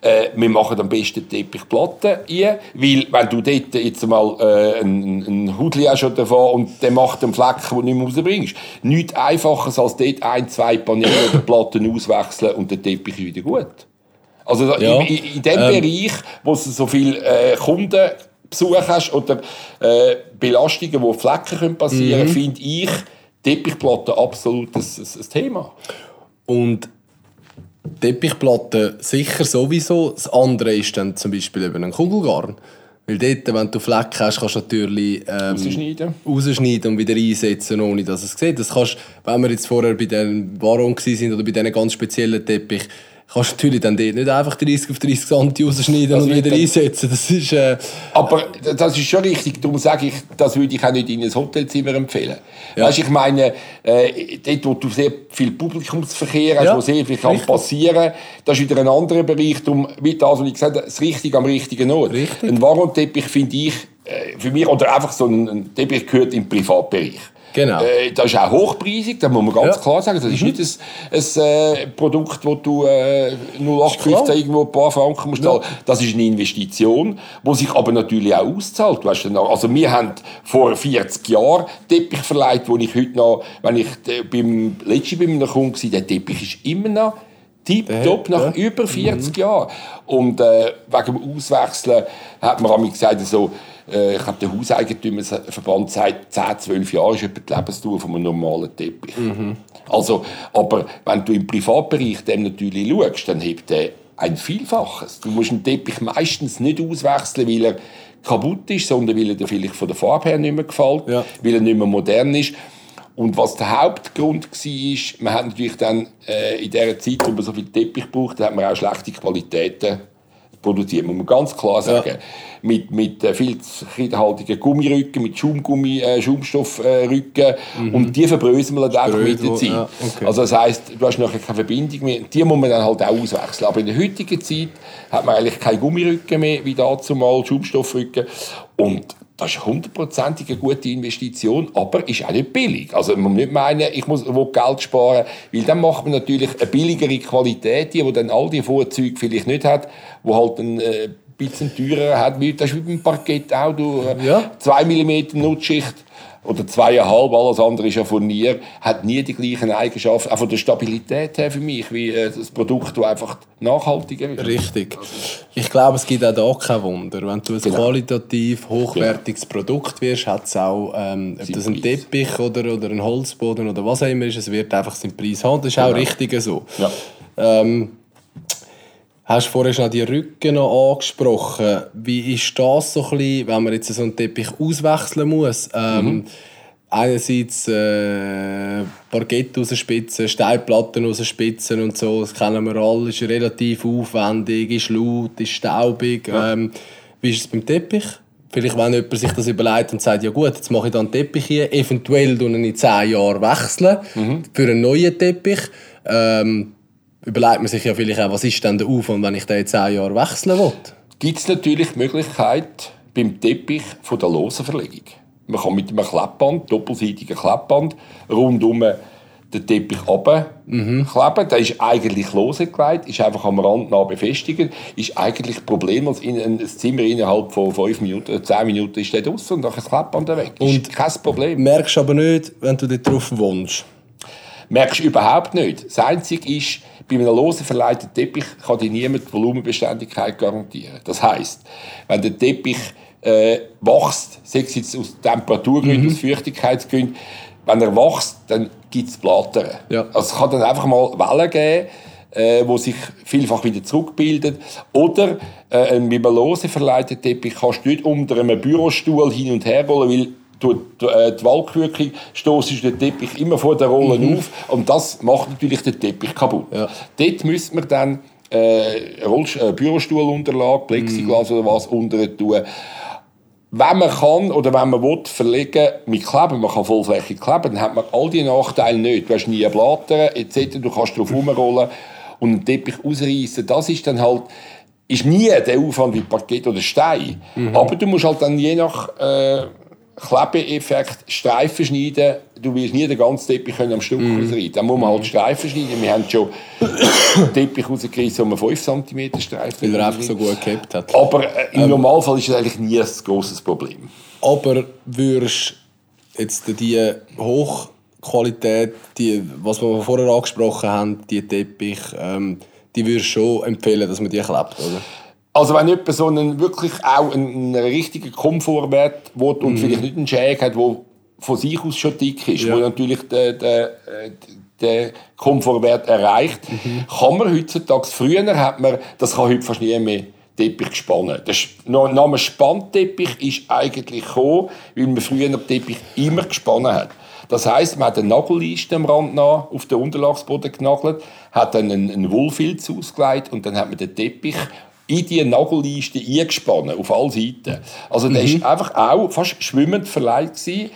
äh, wir machen am besten Teppichplatten ein, weil wenn du dort jetzt mal äh, einen, einen Hudli hast schon davon und der macht einen Fleck, den du nicht mehr rausbringst, nichts einfacher als dort ein, zwei Paneele oder Platten auswechseln und der Teppich ist wieder gut. Also ja. in, in, dem ähm. Bereich, wo du so viele äh, Kundenbesuche hast oder äh, Belastungen, wo Flecken passieren können, mhm. finde ich Teppichplatten absolut ein, ein, ein Thema. Und Teppichplatten sicher sowieso. Das andere ist dann zum Beispiel eben ein Kugelgarn. Weil dort, wenn du Flecken hast, kannst du natürlich ähm, rausschneiden. rausschneiden und wieder einsetzen, ohne dass es sieht. Das kannst, wenn wir jetzt vorher bei den Baron waren oder bei diesen ganz speziellen Teppich, kannst du natürlich dann dort nicht einfach 30 auf 30 cm rausschneiden das und wieder einsetzen. Das ist, äh, Aber das ist schon richtig. Darum sage ich, das würde ich auch nicht in ein Hotelzimmer empfehlen. Ja. Weißt, ich meine, äh, dort, wo du sehr viel Publikumsverkehr hast, ja. wo sehr viel kann passieren das ist wieder ein anderer Bereich. Darum, wie das, was ich gesagt habe, das Richtige am richtigen Ort. Richtig. Ein Warenteppich finde ich, äh, für mich, oder einfach so ein, ein Teppich gehört im Privatbereich. Genau. Äh, das ist auch hochpreisig, das muss man ganz ja. klar sagen. Das ist mhm. nicht ein, ein äh, Produkt, das du äh, 0815 irgendwo ein paar Franken musst ja. Das ist eine Investition, die sich aber natürlich auch auszahlt. Weißt du, also wir haben vor 40 Jahren Teppich verleiht, wo ich heute noch, wenn ich beim letzten bei einem Kunden war, der Teppich ist immer noch Tipptopp nach über 40 mhm. Jahren. Und äh, wegen dem Auswechseln hat man mir gesagt, so, äh, ich glaube, der Hauseigentümerverband sagt, 10, 12 Jahre ist etwa die Lebensdauer von einem normalen Teppich. Mhm. Also, aber wenn du im Privatbereich dem natürlich schaust, dann hebt der ein Vielfaches. Du musst einen Teppich meistens nicht auswechseln, weil er kaputt ist, sondern weil er vielleicht von der Farbe her nicht mehr gefällt, ja. weil er nicht mehr modern ist. Und was der Hauptgrund war, man hat natürlich dann äh, in der Zeit, wo man so viel Teppich braucht, hat man auch schlechte Qualitäten produziert, muss man ganz klar sagen. Ja. Mit, mit äh, viel kreidehaltigen Gummirücken, mit Schaumgummi, äh, Schaumstoffrücken äh, mhm. und die verbröseln einfach mit der Zeit. Ja, okay. Also das heisst, du hast nachher keine Verbindung mehr. Die muss man dann halt auch auswechseln. Aber in der heutigen Zeit hat man eigentlich keine Gummirücken mehr, wie dazu mal Schaumstoffrücken. Und das ist hundertprozentig eine gute Investition, aber ist auch nicht billig. Also man muss nicht meinen, ich muss Geld sparen, weil dann macht man natürlich eine billigere Qualität, die, die dann all die Vorzüge vielleicht nicht hat, wo halt ein äh, bisschen teurer hat. Das ist wie beim Parkett auch. Du, äh, ja. 2 mm Nutzschicht oder zweieinhalb, alles andere ist ja Furnier, hat nie die gleichen Eigenschaften, auch von der Stabilität her für mich, wie äh, das Produkt, das einfach nachhaltiger ist. Richtig. Ich glaube, es gibt auch da kein Wunder. Wenn du ein genau. qualitativ hochwertiges genau. Produkt wirst, hat es auch, ähm, ob das ein Teppich oder, oder ein Holzboden oder was auch immer ist, es wird einfach seinen Preis haben. Das ist genau. auch richtig so. Ja. Ähm, Hast du vorher schon die Rücken noch angesprochen. Wie ist das so ein bisschen, wenn man jetzt so einen Teppich auswechseln muss? Ähm, mhm. Einerseits äh, Parkett rausspitzen, Steilplatten rausspitzen und so, das kennen wir alle, ist relativ aufwendig, ist laut, ist staubig. Ja. Ähm, wie ist es beim Teppich? Vielleicht, wenn jemand sich das überlegt und sagt, ja gut, jetzt mache ich dann einen Teppich hier, eventuell in 10 Jahren wechseln mhm. für einen neuen Teppich. Ähm, überlegt man sich ja vielleicht auch, was ist denn der Aufwand, wenn ich den in zehn Jahren wechseln will? Gibt es natürlich die Möglichkeit beim Teppich von der losen Verlegung. Man kann mit einem Kleppband, doppelseitigen Kleppband, rundum den Teppich runterkleben. Mhm. Der ist eigentlich losgelegt, ist einfach am Rand nah befestigt. Ist eigentlich problemlos in ein Zimmer innerhalb von 5 Minuten, 10 Minuten ist der draußen und dann ist das Kleppband weg. Und ist kein Problem. Merkst aber nicht, wenn du dort drauf wohnst? Merkst du überhaupt nicht. Das Einzige ist, bei einem losen verleiteten Teppich kann dir niemand die Volumenbeständigkeit garantieren. Das heißt, wenn der Teppich äh, wächst, sei es jetzt aus Temperaturgründen, mhm. aus Feuchtigkeitsgründen, wenn er wächst, dann gibt es Blattern. Ja. Also es kann dann einfach mal Wellen geben, äh, wo sich vielfach wieder zurückbildet. Oder äh, mit einem losen verleiteten Teppich kannst du nicht unter einem Bürostuhl hin und her rollen, weil die Waldkühlung stoßt der Teppich immer vor der Rolle mhm. auf und das macht natürlich den Teppich kaputt. Ja. Dort müsste man dann äh, äh, Bürostuhlunterlage, Plexiglas mhm. oder was unter tun. Wenn man kann oder wenn man will, verlegen mit Kleben, man kann vollflächig kleben, dann hat man all die Nachteile nicht. Du hast nie Blattern etc., du kannst drauf rumrollen und einen Teppich ausreißen. Das ist dann halt ist nie der Aufwand wie Parkett oder Stein. Mhm. Aber du musst halt dann je nach äh, Klebeeffekt Streifen schneiden. Du wirst nie den ganzen Teppich am Stück mm. ausreiten. Dann muss man halt Streifen schneiden. Wir haben schon Teppich rausgerissen, wo man 5 cm Streifen Weil er einfach so gut gehabt hat. Aber äh, im ähm, Normalfall ist das eigentlich nie ein grosses Problem. Aber würdest jetzt die Hochqualität, die, was wir vorher angesprochen haben, die Teppich, ähm, die würdest schon empfehlen, dass man die klebt, oder? Also wenn jemand so einen, wirklich auch einen, einen richtigen Komfortwert will und mhm. vielleicht nicht einen Schäg hat, der von sich aus schon dick ist, ja. wo natürlich der, der, der Komfortwert erreicht, mhm. kann man heutzutage, früher hat man, das kann heute fast nie mehr, Teppich gespannt. Der Name Spannteppich ist eigentlich gekommen, weil man früher den Teppich immer gespannt hat. Das heißt, man hat eine Nagelleiste am Rand nach auf den Unterlagsboden genagelt, hat dann einen, einen Wollfilz ausgelegt und dann hat man den Teppich in die Nagelleiste eingespannt, auf alle Seiten. Also der mhm. einfach auch fast schwimmend verleiht gewesen,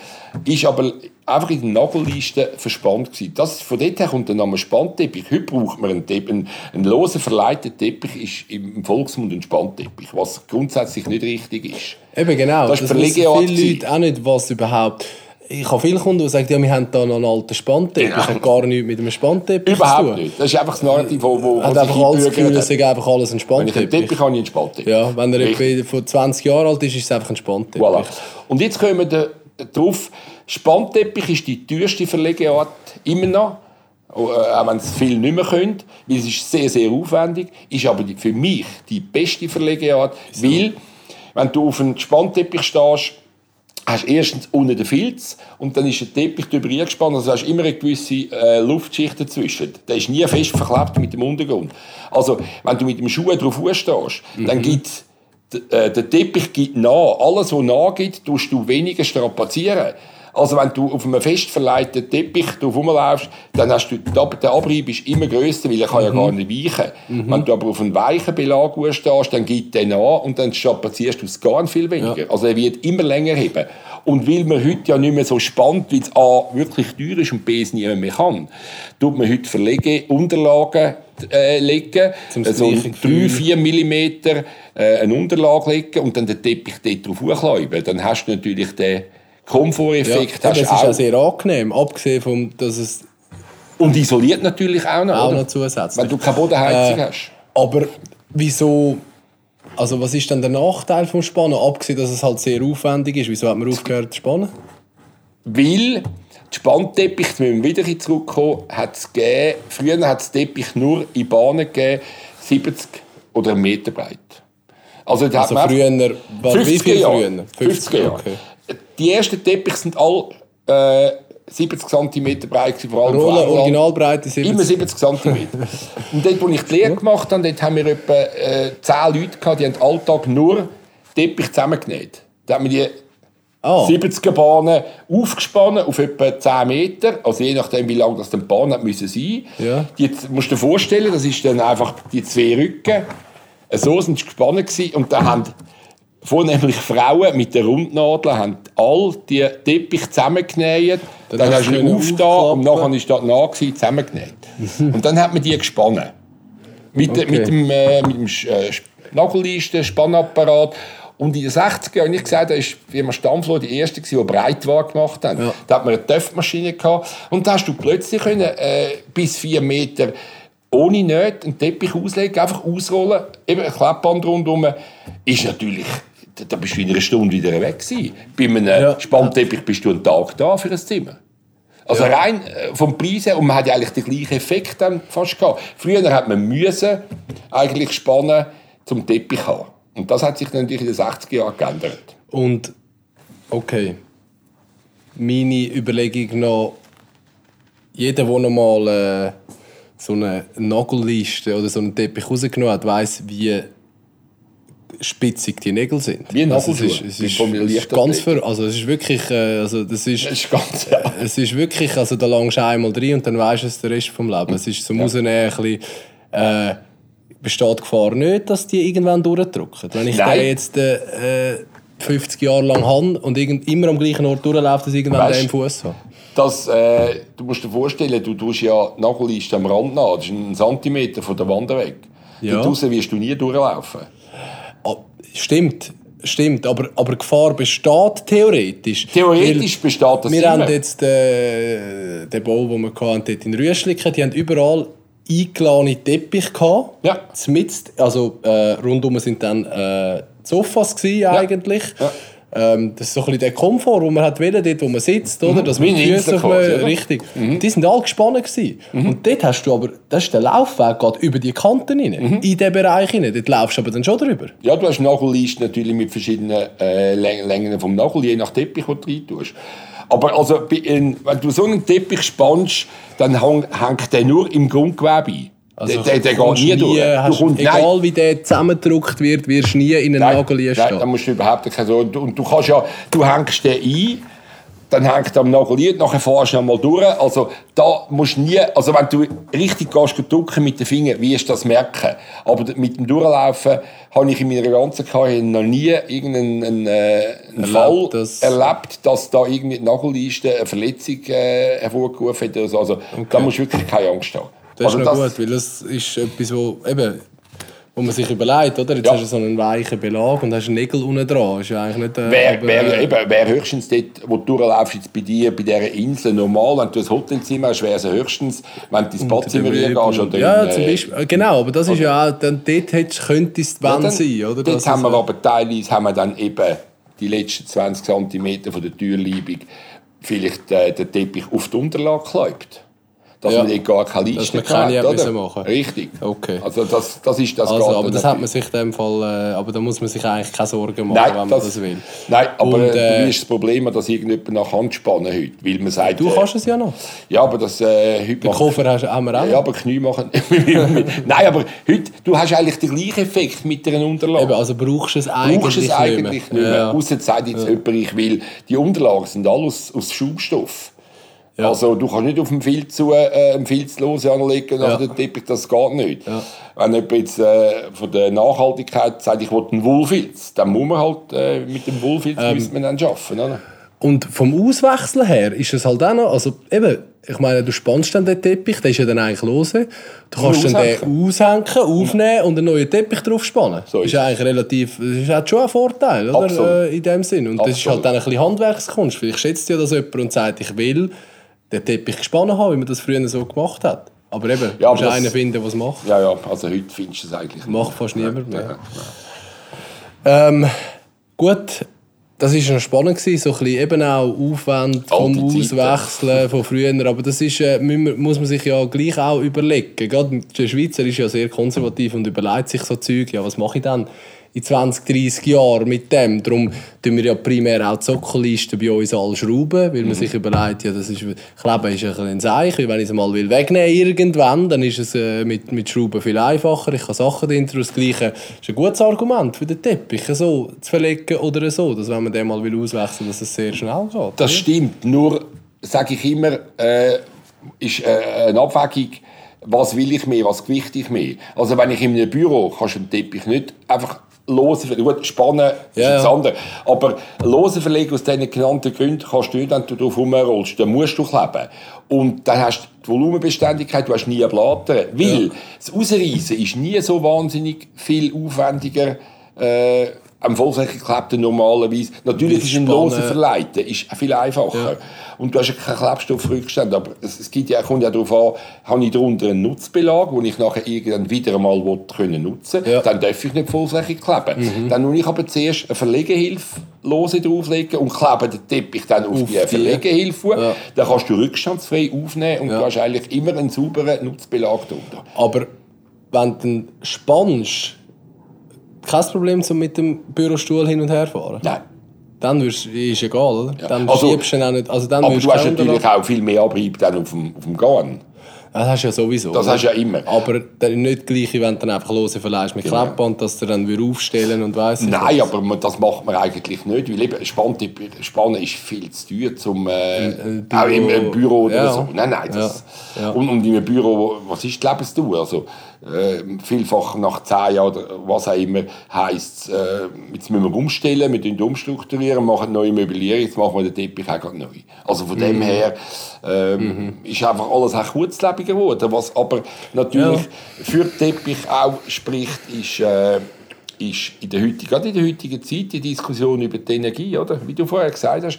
ist aber einfach in den Nagelleisten verspannt gewesen. Das, von dort her kommt der Name Spannteppich. Heute braucht man einen Teppich, einen, einen losen verleihten Teppich ist im Volksmund ein Spannteppich, was grundsätzlich nicht richtig ist. Eben genau, das, das wissen viele Leute auch nicht, was überhaupt ich habe viele Kunden, die sagen, ja, wir haben hier noch einen alten Spannteppich. Genau. Ich habe gar nichts mit einem Spannteppich Überhaupt nicht. Das ist einfach das Narrativ, wo, wo hat einfach alles das Gefühl, es sei einfach alles ein Spannteppich. Wenn ich einen Teppich habe, ich einen Spannteppich. Ja, wenn er etwa vor 20 Jahren alt ist, ist es einfach ein Spannteppich. Voilà. Und jetzt kommen wir darauf, Spannteppich ist die teuerste Verlegeart immer noch. auch wenn es viel nicht mehr können, weil es ist sehr, sehr aufwendig, ist aber für mich die beste Verlegeart, weil wenn du auf einem Spannteppich stehst, hast erstens unten den Filz und dann ist der Teppich darüber eingespannt, also hast immer eine gewisse äh, Luftschicht dazwischen. Der ist nie fest verklebt mit dem Untergrund. Also, wenn du mit dem Schuh drauf stehst, mhm. dann gibt äh, der Teppich gibt nach. Alles, was nachgibt, tust du weniger strapazieren. Also wenn du auf einem fest verleiteten Teppich drauf rumlaufst, dann hast du, der Abrieb ist immer grösser, weil er kann mhm. ja gar nicht weichen. Mhm. Wenn du aber auf einem weichen Belag stehst, dann gibt der nach und dann strapazierst du es gar nicht viel weniger. Ja. Also er wird immer länger heben. Und weil man heute ja nicht mehr so spannt, weil es A wirklich teuer ist und B es niemand mehr kann, tut man heute Verlegeunterlagen äh, legen, Zum so 3-4 mm äh, eine Unterlage legen und dann den Teppich dort drauf hochkläuben. Dann hast du natürlich den Komforteffekt ja, das ist auch, sehr angenehm, abgesehen vom, dass es... Und isoliert natürlich auch noch, Auch oder? noch zusätzlich. Wenn du keine Bodenheizung äh, hast. Aber wieso... Also was ist dann der Nachteil vom Spannen, abgesehen, dass es halt sehr aufwendig ist? Wieso hat man aufgehört zu spannen? Weil die Spannteppich, wenn wir wieder zurückkommen, hat es gegeben, früher hat es Teppich nur in Bahnen gegeben, 70 oder einen Meter breit. Also, also früher, 50 wie viel Jahre. früher? 50, 50 Jahre. Okay die ersten Teppiche sind alle äh, 70 cm breit, vor allem Rolle, Originalbreite 70 Immer 70 cm. und dort, wo ich die Lehre gemacht habe, dort haben wir etwa äh, 10 Leute gehabt, die haben den Alltag nur Teppich zusammengenäht. Da haben wir die oh. 70er Bahnen aufgespannt auf etwa 10 Meter, also je nachdem, wie lang das die Bahn hat müssen sein. Ja. Die, musst du dir vorstellen, das ist dann einfach die zwei Rücken, so sind sie gespannt gewesen, und dann haben vornehmlich Frauen mit der Rundnadel haben all die Teppich zusammengenäht. Dann, dann hast du ihn aufgetan und nachher war das nah zusammengenäht. und dann hat man die gespannt. Mit, okay. mit dem, äh, mit dem äh, Nagelleisten, Spannapparat. Und in den 60er Jahren, ich gesagt, da war Firma Stammfloh die erste, die Breitware gemacht hat. Ja. Da hat man eine Töpfmaschine gehabt. Und da hast du plötzlich können, äh, bis vier Meter ohne Nähte einen Teppich auslegen, einfach ausrollen, eben ein Klappband rundherum. Ist natürlich da bist du in einer Stunde wieder weg gewesen. Bei einem ja. Spannteppich bist du einen Tag da für ein Zimmer. Also ja. rein äh, vom Preis her, und man hat ja eigentlich den gleichen Effekt dann fast gehabt. Früher hat man müssen eigentlich spannen zum Teppich haben. Und das hat sich dann natürlich in den 60er Jahren geändert. Und, okay, meine Überlegung noch, jeder, der noch mal äh, so eine Nagelliste oder so einen Teppich rausgenommen hat, weiss, wie spitzig die Nägel sind. Wie ein also es ist, es ist, ist ganz für, also es ist wirklich, äh, also das ist, das ist ganz, ja. es ist wirklich, also da langst du einmal drin und dann weißt du es den Rest vom Leben. Es ist zum ja. Rausnehmen ein bisschen, äh, besteht die Gefahr nicht, dass die irgendwann durchdrücken. Wenn ich Nein. den jetzt äh, 50 Jahre lang habe und immer am gleichen Ort durchläuft, dass irgendwann weißt, der im Fuß hat. Das, äh, du musst dir vorstellen, du tust ja Nagelleiste am Rand nach, das ist ein Zentimeter von der Wand weg. Ja. Dort wirst du nie durchlaufen. Stimmt, stimmt. Aber, aber Gefahr besteht theoretisch. Theoretisch besteht das Wir immer. haben jetzt äh, den Bau, den wir hatten, dort in Rüschliken, die haben überall eingeladene Teppich gehabt. Ja. Zmitzt, also äh, rundum sind dann äh, Sofas gewesen, eigentlich. Ja. Ja. Ähm, das ist so ein bisschen der Komfort, wo man hat will, dort wo man sitzt, oder? Mhm. Dass man die Füße richtig. Mhm. Die sind alle gespannt gewesen. Mhm. Und dort hast du aber, das ist der Laufweg geht über die Kanten rein, mhm. in diesen Bereich rein. Dort laufst du aber dann schon drüber. Ja, du hast Nagelleisten natürlich mit verschiedenen äh, Längen vom Nagel, je nach Teppich, den du rein tust. Aber also, wenn du so einen Teppich spannst, dann hängt der nur im Grundgewebe ein. Also, der, der, geht nie durch. Hast, kommst, egal nein. wie der zusammengedrückt wird, wirst du nie in einen Nagel stehen. Nein, da musst du überhaupt keine so. Und, du kannst ja, du hängst den ein, dann hängt am Nagel nachher fahrst du einmal durch. Also da musst du nie, also wenn du richtig gehst, drücken mit den Fingern, wirst du das merken. Aber mit dem Durchlaufen habe ich in meiner ganzen Karriere noch nie irgendeinen äh, einen Fall das erlebt, dass da irgendwie die Nagelleiste eine Verletzung äh, hervorgerufen hat. Also, also okay. da musst du wirklich keine Angst haben. Das ist noch das, gut, weil das ist etwas, wo, eben, wo man sich überlegt, oder? Jetzt ja. hast du so einen weichen Belag und hast einen Nägel unten dran. Ist ja eigentlich nicht, äh, wer, aber, äh, eben, wer höchstens dort, wo du durchlaufst, jetzt bei dir, bei dieser Insel, normal, wenn du ein Hotelzimmer hast, wäre es höchstens, wenn du ins Badzimmer reingehst. Oder ja, in, zum Beispiel, äh, genau, aber das ist ja auch, dann, dort hättest, könnte es die Wand ja, sein, oder? Dort haben wir aber teilweise haben wir dann eben die letzten 20 cm von der Türleibung vielleicht äh, den Teppich auf die Unterlage geklebt dass Ja. man dort gar keine Liste Dass man keine hat, machen. Richtig. Okay. Also das, das ist das Also, aber das hat man sich in dem Fall, äh, aber da muss man sich eigentlich keine Sorgen machen, Nein, wenn man das, das, will. Nein, aber Und, äh, äh, du hast das Problem, dass irgendjemand nach Hand spannen heute, weil man sagt, Du äh, kannst es ja noch. ja, aber das äh, heute Den Koffer hast, haben wir auch. Ja, aber Knie machen. Nein, aber heute, du hast eigentlich den gleichen Effekt mit einer Unterlage. Eben, also brauchst du es eigentlich, brauchst es eigentlich nicht mehr. Ja. Ausser sagt jetzt jemand, ich will, die Unterlagen sind alle aus, aus Schaumstoff. Ja. Also du kannst nicht auf dem Filz zu, äh, einen Filz los anlegen nach Ja. dem Teppich, das geht nicht. Wenn jemand jetzt äh, von der Nachhaltigkeit sagt, ich will einen Wollfilz, dann muss man halt äh, mit dem Wollfilz Ähm. müsste man dann arbeiten. Oder? Und vom Auswechseln her ist es halt auch noch, also eben, ich meine, du spannst dann den Teppich, der ist ja dann eigentlich lose. Du kannst dann den aushängen, aufnehmen und einen neuen Teppich drauf spannen. So ist ist ja eigentlich relativ, das ist halt schon ein Vorteil, oder? Absolut. Äh, in dem Sinn. Und das ist Absolut. halt dann ein bisschen Handwerkskunst. Vielleicht schätzt ja das jemand und sagt, ich will den Teppich gespannt haben, wie man das früher so gemacht hat. Aber eben, Ja, du musst aber das- einen finden, der es macht. Ja, ja, also heute findest du es eigentlich nicht. Macht fast niemand mehr. Ja. Ähm, gut, das war noch spannend, gewesen, so ein bisschen eben auch Aufwand vom. Auswechseln von früher, aber das ist, äh, muss man sich ja gleich auch überlegen. Gerade der Schweizer ist ja sehr konservativ und überlegt sich so Zeug, ja was mache ich dann in 20, 30 Jahren mit dem? Darum tun wir ja primär auch die Sockellisten bei uns alle schrauben, weil man sich überlegt, ja das ist, Kleben ist ein ein Seich, wenn ich es mal will wegnehmen irgendwann, dann ist es äh, mit, mit Schrauben viel einfacher, ich kann Sachen dahinter, das Gleiche ist ein gutes Argument für den Teppich, so zu verlegen oder so, dass wenn man den mal will auswechseln dass es sehr schnell geht. Das stimmt. Nur sage ich immer, äh, ist äh, eine Abwägung, was will ich mehr, was gewichte ich mehr. Also wenn ich in einem Büro kannst du den Teppich nicht einfach lose verlegen. Gut, spannen ist Ja, das ja. andere. Aber lose verlegen aus diesen genannten Gründen kannst du nicht, wenn du drauf rumrollst. Dann musst du kleben. Und dann hast du die Volumenbeständigkeit, du hast nie Blattern. Weil das Ausreißen ist nie so wahnsinnig viel aufwendiger äh, am vollflächig geklebten normalerweise. Natürlich ist ein loser Verleiten ist viel einfacher. Und du hast ja keinen Klebstoffrückstand. Aber es, es gibt ja, kommt ja darauf an, habe ich darunter einen Nutzbelag, den ich nachher irgendwann wieder einmal will können nutzen Ja. dann darf ich nicht vollflächig kleben. Dann muss ich aber zuerst eine Verlegehilfe lose drauflegen und klebe den Teppich dann auf, Auf die die. Verlegehilfe. Ja. Dann kannst du rückstandsfrei aufnehmen und Ja. du hast eigentlich immer einen sauberen Nutzbelag drunter. Aber wenn du spannst, kein Problem zum mit dem Bürostuhl hin und her fahren. Nein. Dann wirst, ist egal, oder? Dann Also- schiebst du auch nicht. Also dann Aber du hast natürlich auch viel mehr Abrieb dann auf dem, auf dem Garn. Das hast du ja sowieso. Das oder? hast du ja immer. Aber dann nicht gleich, wenn du dann einfach lose verleihst mit Genau. Klebband, dass du dann wieder aufstellen und weiss Nein, was. aber das macht man eigentlich nicht, weil eben Spannen ist viel zu teuer zum, äh, Im- im auch im, Büro. im Büro oder Ja. so. Nein, nein, das, Ja. Ja. Und, und einem Büro, was ist die Lebensdauer? Also, äh, vielfach nach zehn Jahren, oder was auch immer, heisst äh, jetzt müssen wir umstellen, wir umstrukturieren, machen neue Möblierung, jetzt machen wir den Teppich auch gerade neu. Also von Mhm. dem her ähm, ist einfach alles auch kurzlebiger geworden. Was aber natürlich für den Teppich auch spricht, ist... Äh, ist in der heutigen, gerade in der heutigen Zeit die Diskussion über die Energie, oder? Wie du vorher gesagt hast,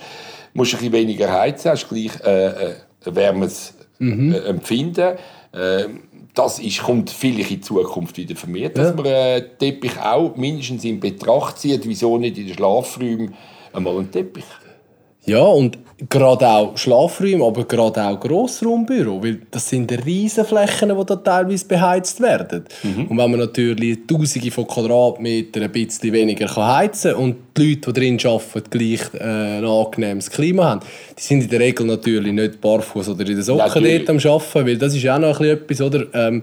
musst du ein bisschen weniger heizen, hast gleich äh, äh, ein wärmes äh, Empfinden. Äh, das ist, kommt vielleicht in Zukunft wieder vermehrt, dass man äh, Teppich auch mindestens in Betracht zieht. Wieso nicht in den Schlafräumen einmal einen Teppich? Ja, und gerade auch Schlafräume, aber gerade auch Grossraumbüro, weil das sind riesige Flächen, die da teilweise beheizt werden. Mhm. Und wenn man natürlich tausende von Quadratmetern ein bisschen weniger kann heizen und die Leute, die drin arbeiten, gleich äh, ein angenehmes Klima haben, die sind in der Regel natürlich nicht barfuß oder in den Socken Natürlich. dort am Arbeiten, weil das ist auch noch ein bisschen etwas, oder? Ähm,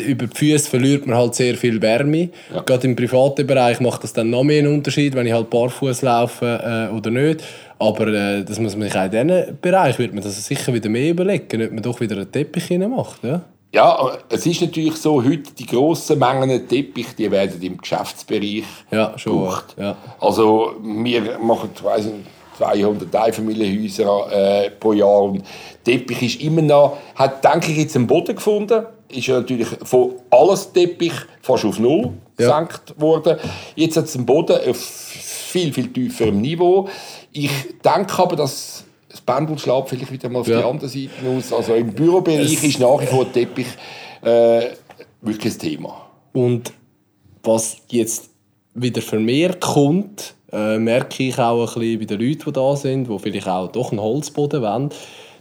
über die Füße verliert man halt sehr viel Wärme. Ja. Gerade im privaten Bereich macht das dann noch mehr einen Unterschied, wenn ich halt barfuß laufe äh, oder nicht. Aber äh, das muss man sich auch in diesem Bereich wird man das sicher wieder mehr überlegen, ob man doch wieder einen Teppich rein macht. Ja? Ja, es ist natürlich so, heute die grossen Mengen Teppich, die werden im Geschäftsbereich Ja, schon. gebraucht. Ja. Also wir machen weiss nicht, 200 Einfamilienhäuser äh, pro Jahr und Teppich ist immer noch, hat denke ich jetzt einen Boden gefunden, ist ja natürlich von alles Teppich fast auf null Ja. gesenkt worden. Jetzt hat es einen Boden auf viel, viel tieferem Niveau. Ich denke aber, dass das Pendel schlägt vielleicht wieder mal auf Ja. die andere Seite aus. Also im Bürobereich ist nach wie vor Teppich äh, wirklich ein Thema. Und was jetzt wieder vermehrt kommt, äh, merke ich auch ein bisschen bei den Leuten, die da sind, die vielleicht auch doch einen Holzboden wollen,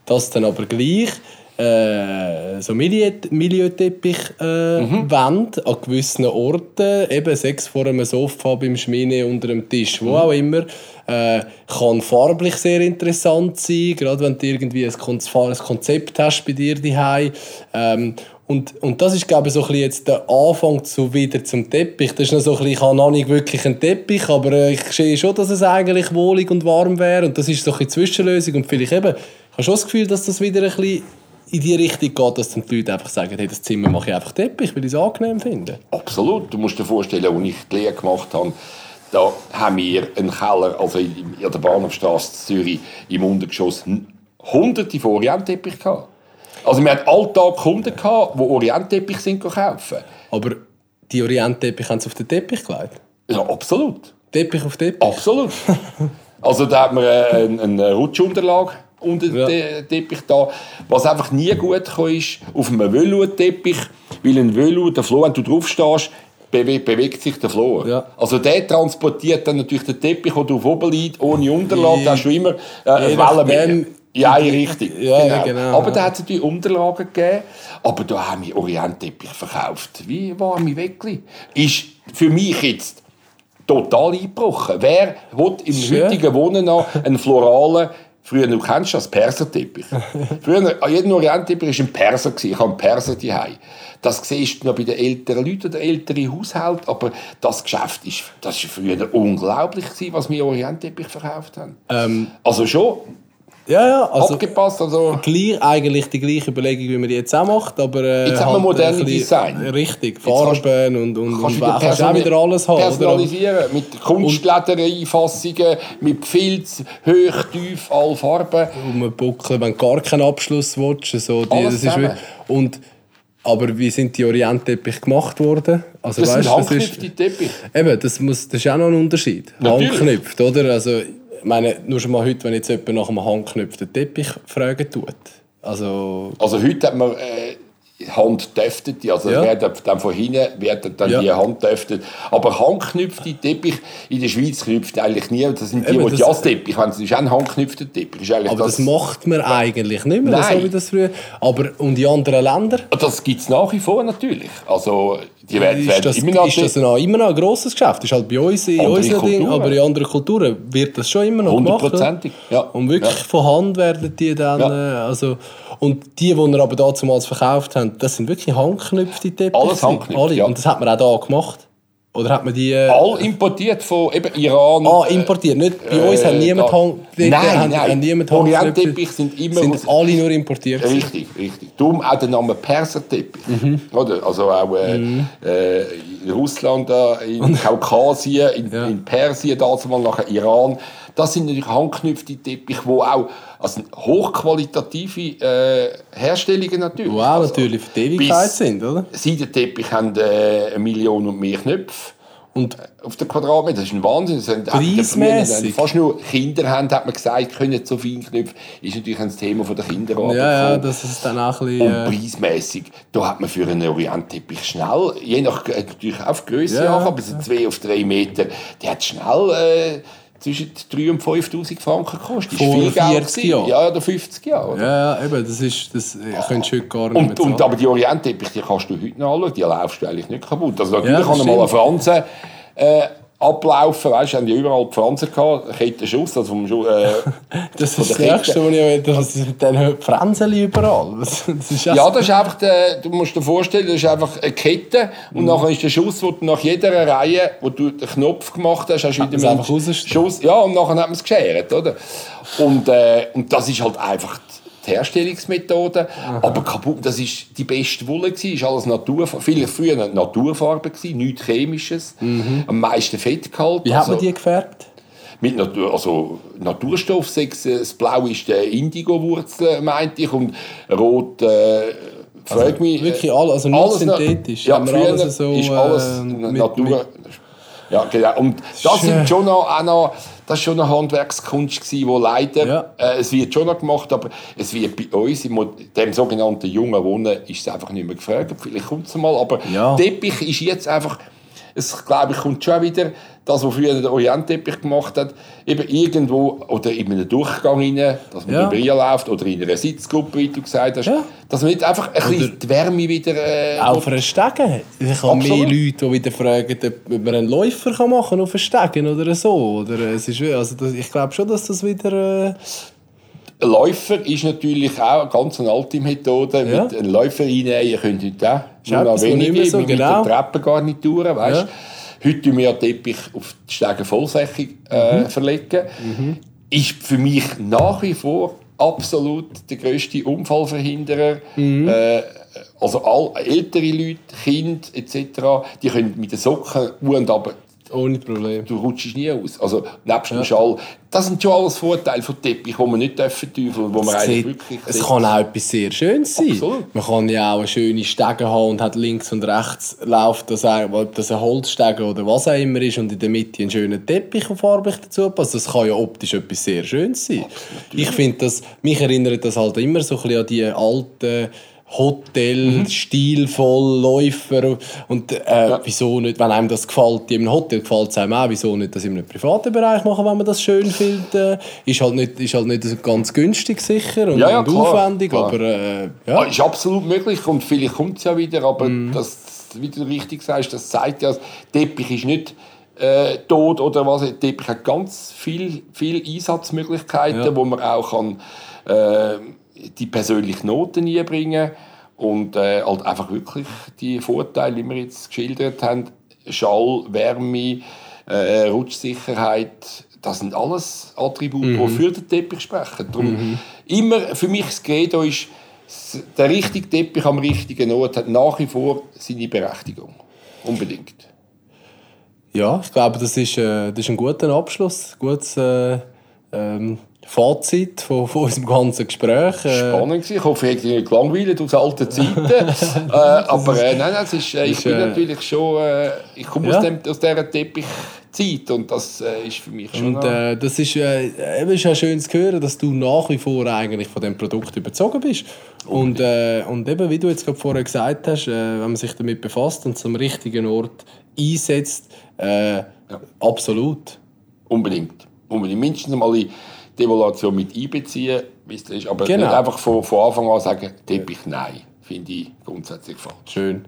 dass dann aber gleich äh, so Milieuteppich äh, mhm. an gewissen Orten, eben sechs vor einem Sofa, beim Schmine, unter dem Tisch, wo mhm. auch immer. Äh, kann farblich sehr interessant sein, gerade wenn du irgendwie ein, Konzept hast bei dir daheim. Ähm, und, und das ist, glaube ich, so ein jetzt der Anfang zu wieder zum Teppich. Das ist noch so ein bisschen, ich habe noch nicht wirklich einen Teppich, aber äh, ich sehe schon, dass es eigentlich wohlig und warm wäre. Und das ist so eine Zwischenlösung. Und vielleicht eben, ich habe schon das Gefühl, dass das wieder ein bisschen in die Richtung geht, dass dann die Leute einfach sagen, hey, das Zimmer mache ich einfach Teppich, weil ich es angenehm finde. Absolut. Du musst dir vorstellen, als ich die Lehre gemacht habe, da haben wir einen Keller, also in der Bahnhofstraße Zürich, im Untergeschoss hunderte von Orientteppich gehabt. Also wir hatten alltag Kunden, gehabt, die Orientteppich sind kaufen. Aber die Orientteppich haben sie auf den Teppich gelegt? Ja, absolut. Teppich auf Teppich? Absolut. also da hat man eine, eine Rutschunterlage unter ja. den Teppich da. Was einfach nie gut kam, ist auf einem Velour-Teppich, weil ein Velour, der Floh, wenn du drauf stehst, bewegt, sich der Floh. Ja. Also der transportiert dann natürlich den Teppich, der drauf oben liegt, ohne Unterlage, da hast du immer äh, eine Welle ja, richtig. Ja, genau. genau. Aber da hat es natürlich Unterlagen gegeben. Aber da haben wir Orientteppich verkauft. Wie warme Weckli. Ist für mich jetzt total eingebrochen. Wer will im Schön. heutigen Wohnen noch einen floralen Früher, du kennst das, Perserteppich. Früher, jeder Orientteppich war ein Perser. Ich habe Perser daheim. Das siehst du noch bei den älteren Leuten oder älteren Haushalten. Aber das Geschäft ist, das ist früher unglaublich, was wir Orientteppich verkauft haben. Ähm, also schon ja, ja, also abgepasst. Also gleich, eigentlich die gleiche Überlegung, wie man die jetzt auch macht, aber äh, jetzt haben wir halt moderne Design. Richtig, Farben und, und, kannst, und kannst auch wieder alles haben. Personalisieren, oder? mit Kunstledereinfassungen, mit Filz, hoch, tief, alle Farben. Und man buckeln, wenn du gar keinen Abschluss willst. So, die, das ist wie, und aber wie sind die Orientteppich gemacht worden? Also, das weißt, sind handknüpfte Teppich. Eben, das, muss, das ist auch noch ein Unterschied. Handknüpft, oder? Also, meine, nur schon mal heute, wenn jetzt jemand nach einem handgeknüpften Teppich fragen tut. Also, also heute hat man äh, Hand döftet, also ja. werden dann von hinten werden dann ja. die Hand döftet. Aber handknüpfte Teppich in der Schweiz knüpft eigentlich nie. Das sind die, Eben, die Jazz-Teppich wenn es ist auch ein handknüpfter Teppich. aber das, das, macht man eigentlich nicht mehr, Nein. so wie das früher. Aber und in anderen Ländern? Das gibt es nach wie vor natürlich. Also die werden, ist, das, immer noch ist das noch, immer noch ein grosses Geschäft? Das ist halt bei uns in unseren Dingen, aber in anderen Kulturen wird das schon immer noch gemacht. Hundertprozentig, ja. Und wirklich ja. von Hand werden die dann, ja. Äh, also, und die, die wir aber damals verkauft haben, das sind wirklich handknüpfte Teppiche. Alles handknüpft, ja. Und das hat man auch da gemacht. Oder hat man die... Äh, All importiert von eben Iran. Ah, importiert. Nicht, bei uns äh, hat niemand... Hang, nein, haben, nein. Haben niemand Orientteppich sind immer... Sind aus, alle nur importiert. Richtig, richtig. Darum auch der Name Perserteppich. Mhm. Oder? Also auch äh, mhm. äh, in Russland, in Kaukasien, in, ja. in Persien, damals nachher Iran. Das sind natürlich handknüpfte Teppiche, die auch also hochqualitative äh, Herstellungen natürlich. Wow, also, natürlich für die Ewigkeit sind, oder? Seidenteppich haben äh, eine Million und mehr Knöpfe. Und auf den Quadratmeter, das ist ein Wahnsinn. Preismäßig. Fast nur Kinder haben, hat man gesagt, können so viele Knöpfe. Ist natürlich ein Thema von der Kinderarbeit. Ja, ja, das ist dann auch ein bisschen... Und äh, preismäßig, da hat man für einen Orientteppich schnell, je nach, äh, natürlich auf Größe, ja, aber so zwei auf drei Meter, der hat schnell... Äh, zwischen 3.000 und 5'000 Franken kostet. Ist viel Geld 40 Jahre? Ja, oder 50 Jahre. Ja, ja, eben, das ist, das ah. könntest du heute gar nicht und, mehr und, Aber die Orientteppich, die kannst du heute noch anschauen, die laufst du eigentlich nicht kaputt. Also natürlich ja, kann mal eine Franze äh, ablaufen, weißt du, haben die überall Fransen gehabt, Kettenschuss, also vom Schuss, äh, Das ist das Nächste, was ich will, das sind dann Fransen überall. Das ist ja, das ist einfach, der, du musst dir vorstellen, das ist einfach eine Kette und mhm. nachher ist der Schuss, wo du nach jeder Reihe, wo du den Knopf gemacht hast, hast du wieder einen Schuss. Ja, und nachher hat man es geschert, oder? Und, äh, und das ist halt einfach die Herstellungsmethode. Aha. Aber kaputt, das ist die beste Wolle gewesen, ist alles Natur, vielleicht früher eine Naturfarbe gewesen, nichts Chemisches, mhm. am meisten Fettgehalt. Wie also, hat man die gefärbt? Mit Natur, also Naturstoff, das Blau ist der Indigo-Wurzel, meinte ich, und Rot, äh, frag also, mich. Wirklich alles, also nicht alles synthetisch. Ja, früher alles so, ist alles äh, Natur. Mit, ja, genau. Und das sind schon noch, auch noch das war schon eine Handwerkskunst, die leider, ja. äh, es wird schon noch gemacht, aber es wird bei uns, in dem sogenannten jungen Wohnen, ist es einfach nicht mehr gefragt. Vielleicht kommt es mal, aber ja. Teppich ist jetzt einfach es glaube ich, kommt schon wieder das, was früher der Orientteppich gemacht hat, eben irgendwo oder in einem Durchgang rein, dass man Ja. über ihn läuft oder in einer Sitzgruppe, wie du gesagt hast, Ja. dass man nicht einfach ein bisschen die Wärme wieder... Äh, Auch für einen Stegen. Ich habe mehr. Leute, die wieder fragen, ob man einen Läufer kann machen kann auf einen Stegen oder so. Oder äh, es ist, also das, ich glaube schon, dass das wieder... Äh, Ein Läufer ist natürlich auch eine ganz eine alte Methode. Ja. Mit einem Läufer reinnehmen, ihr könnt heute auch. Nur wenige so, mit genau. der Treppengarnituren, weißt Ja. Heute tun wir ja Teppich auf die Stege vollflächig äh, Mhm. verlegen. Ist für mich nach wie vor absolut der grösste Unfallverhinderer. Mhm. Äh, also all, ältere Leute, Kinder etc., die können mit den Socken und aber ohne Problem. du rutschst nie aus. Also nebst dem Schall. Das sind schon alles Vorteile von Teppich, die man nicht dürfen teufeln und wo man eigentlich sieht, wirklich... es kann auch etwas sehr Schönes sein. Absolut. Man kann ja auch eine schöne Stege haben und hat links und rechts läuft das, auch- ob das ein Holzstege oder was auch immer ist und in der Mitte einen schönen Teppich und farblich dazu passt. Das kann ja optisch etwas sehr Schönes sein. Ich finde das, mich erinnert das halt immer so ein bisschen an die alten Hotel, Mhm. stilvoll, Läufer und äh, wieso nicht, wenn einem das gefällt, in einem Hotel gefällt es einem auch, wieso nicht das in einem privaten Bereich machen, wenn man das schön findet. Äh, ist, halt nicht, ist halt nicht ganz günstig sicher und, Ja, ja, klar, aufwendig, klar. aber äh, Ja, ja. ist absolut möglich und vielleicht kommt es ja wieder, aber Mhm. das, wie du richtig sagst, das zeigt ja, Teppich ist nicht äh, tot oder was. Teppich hat ganz viel, viel Einsatzmöglichkeiten, Ja. wo man auch kann, äh, die persönlichen Noten einbringen und äh, halt einfach wirklich die Vorteile, die wir jetzt geschildert haben, Schall, Wärme, äh, Rutschsicherheit, das sind alles Attribute, Mhm. die für den Teppich sprechen. Darum immer für mich das Credo ist, der richtige Teppich am richtigen Ort hat nach wie vor seine Berechtigung. Unbedingt. ja, ich glaube, das ist, äh, das ist ein guter Abschluss, gutes äh, ähm, Fazit von, von unserem ganzen Gespräch. Äh, Spannend gewesen. Ich hoffe, ich habe nicht gelangweilt aus alten Zeiten. äh, aber äh, nein, nein, es ist, äh, ich ist, bin äh, natürlich schon, äh, ich komme Ja. aus, dem, aus dieser Teppichzeit und das ist für mich schon... Und das ist, äh, eben ist ja schön zu hören, dass du nach wie vor eigentlich von dem Produkt überzogen bist. Und, und eben, wie du jetzt gerade vorher gesagt hast, wenn man sich damit befasst und zum richtigen Ort einsetzt, äh, absolut. Unbedingt. Unbedingt. Mindestens mal die Devaluation mit einbeziehen, wie es ist. Aber Genau. nicht einfach von, von Anfang an sagen, Teppich nein. Finde ich grundsätzlich falsch. Schön.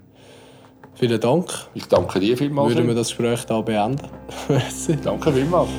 Vielen Dank. Ich danke dir vielmals. Würden wir das Gespräch da beenden? Danke vielmals.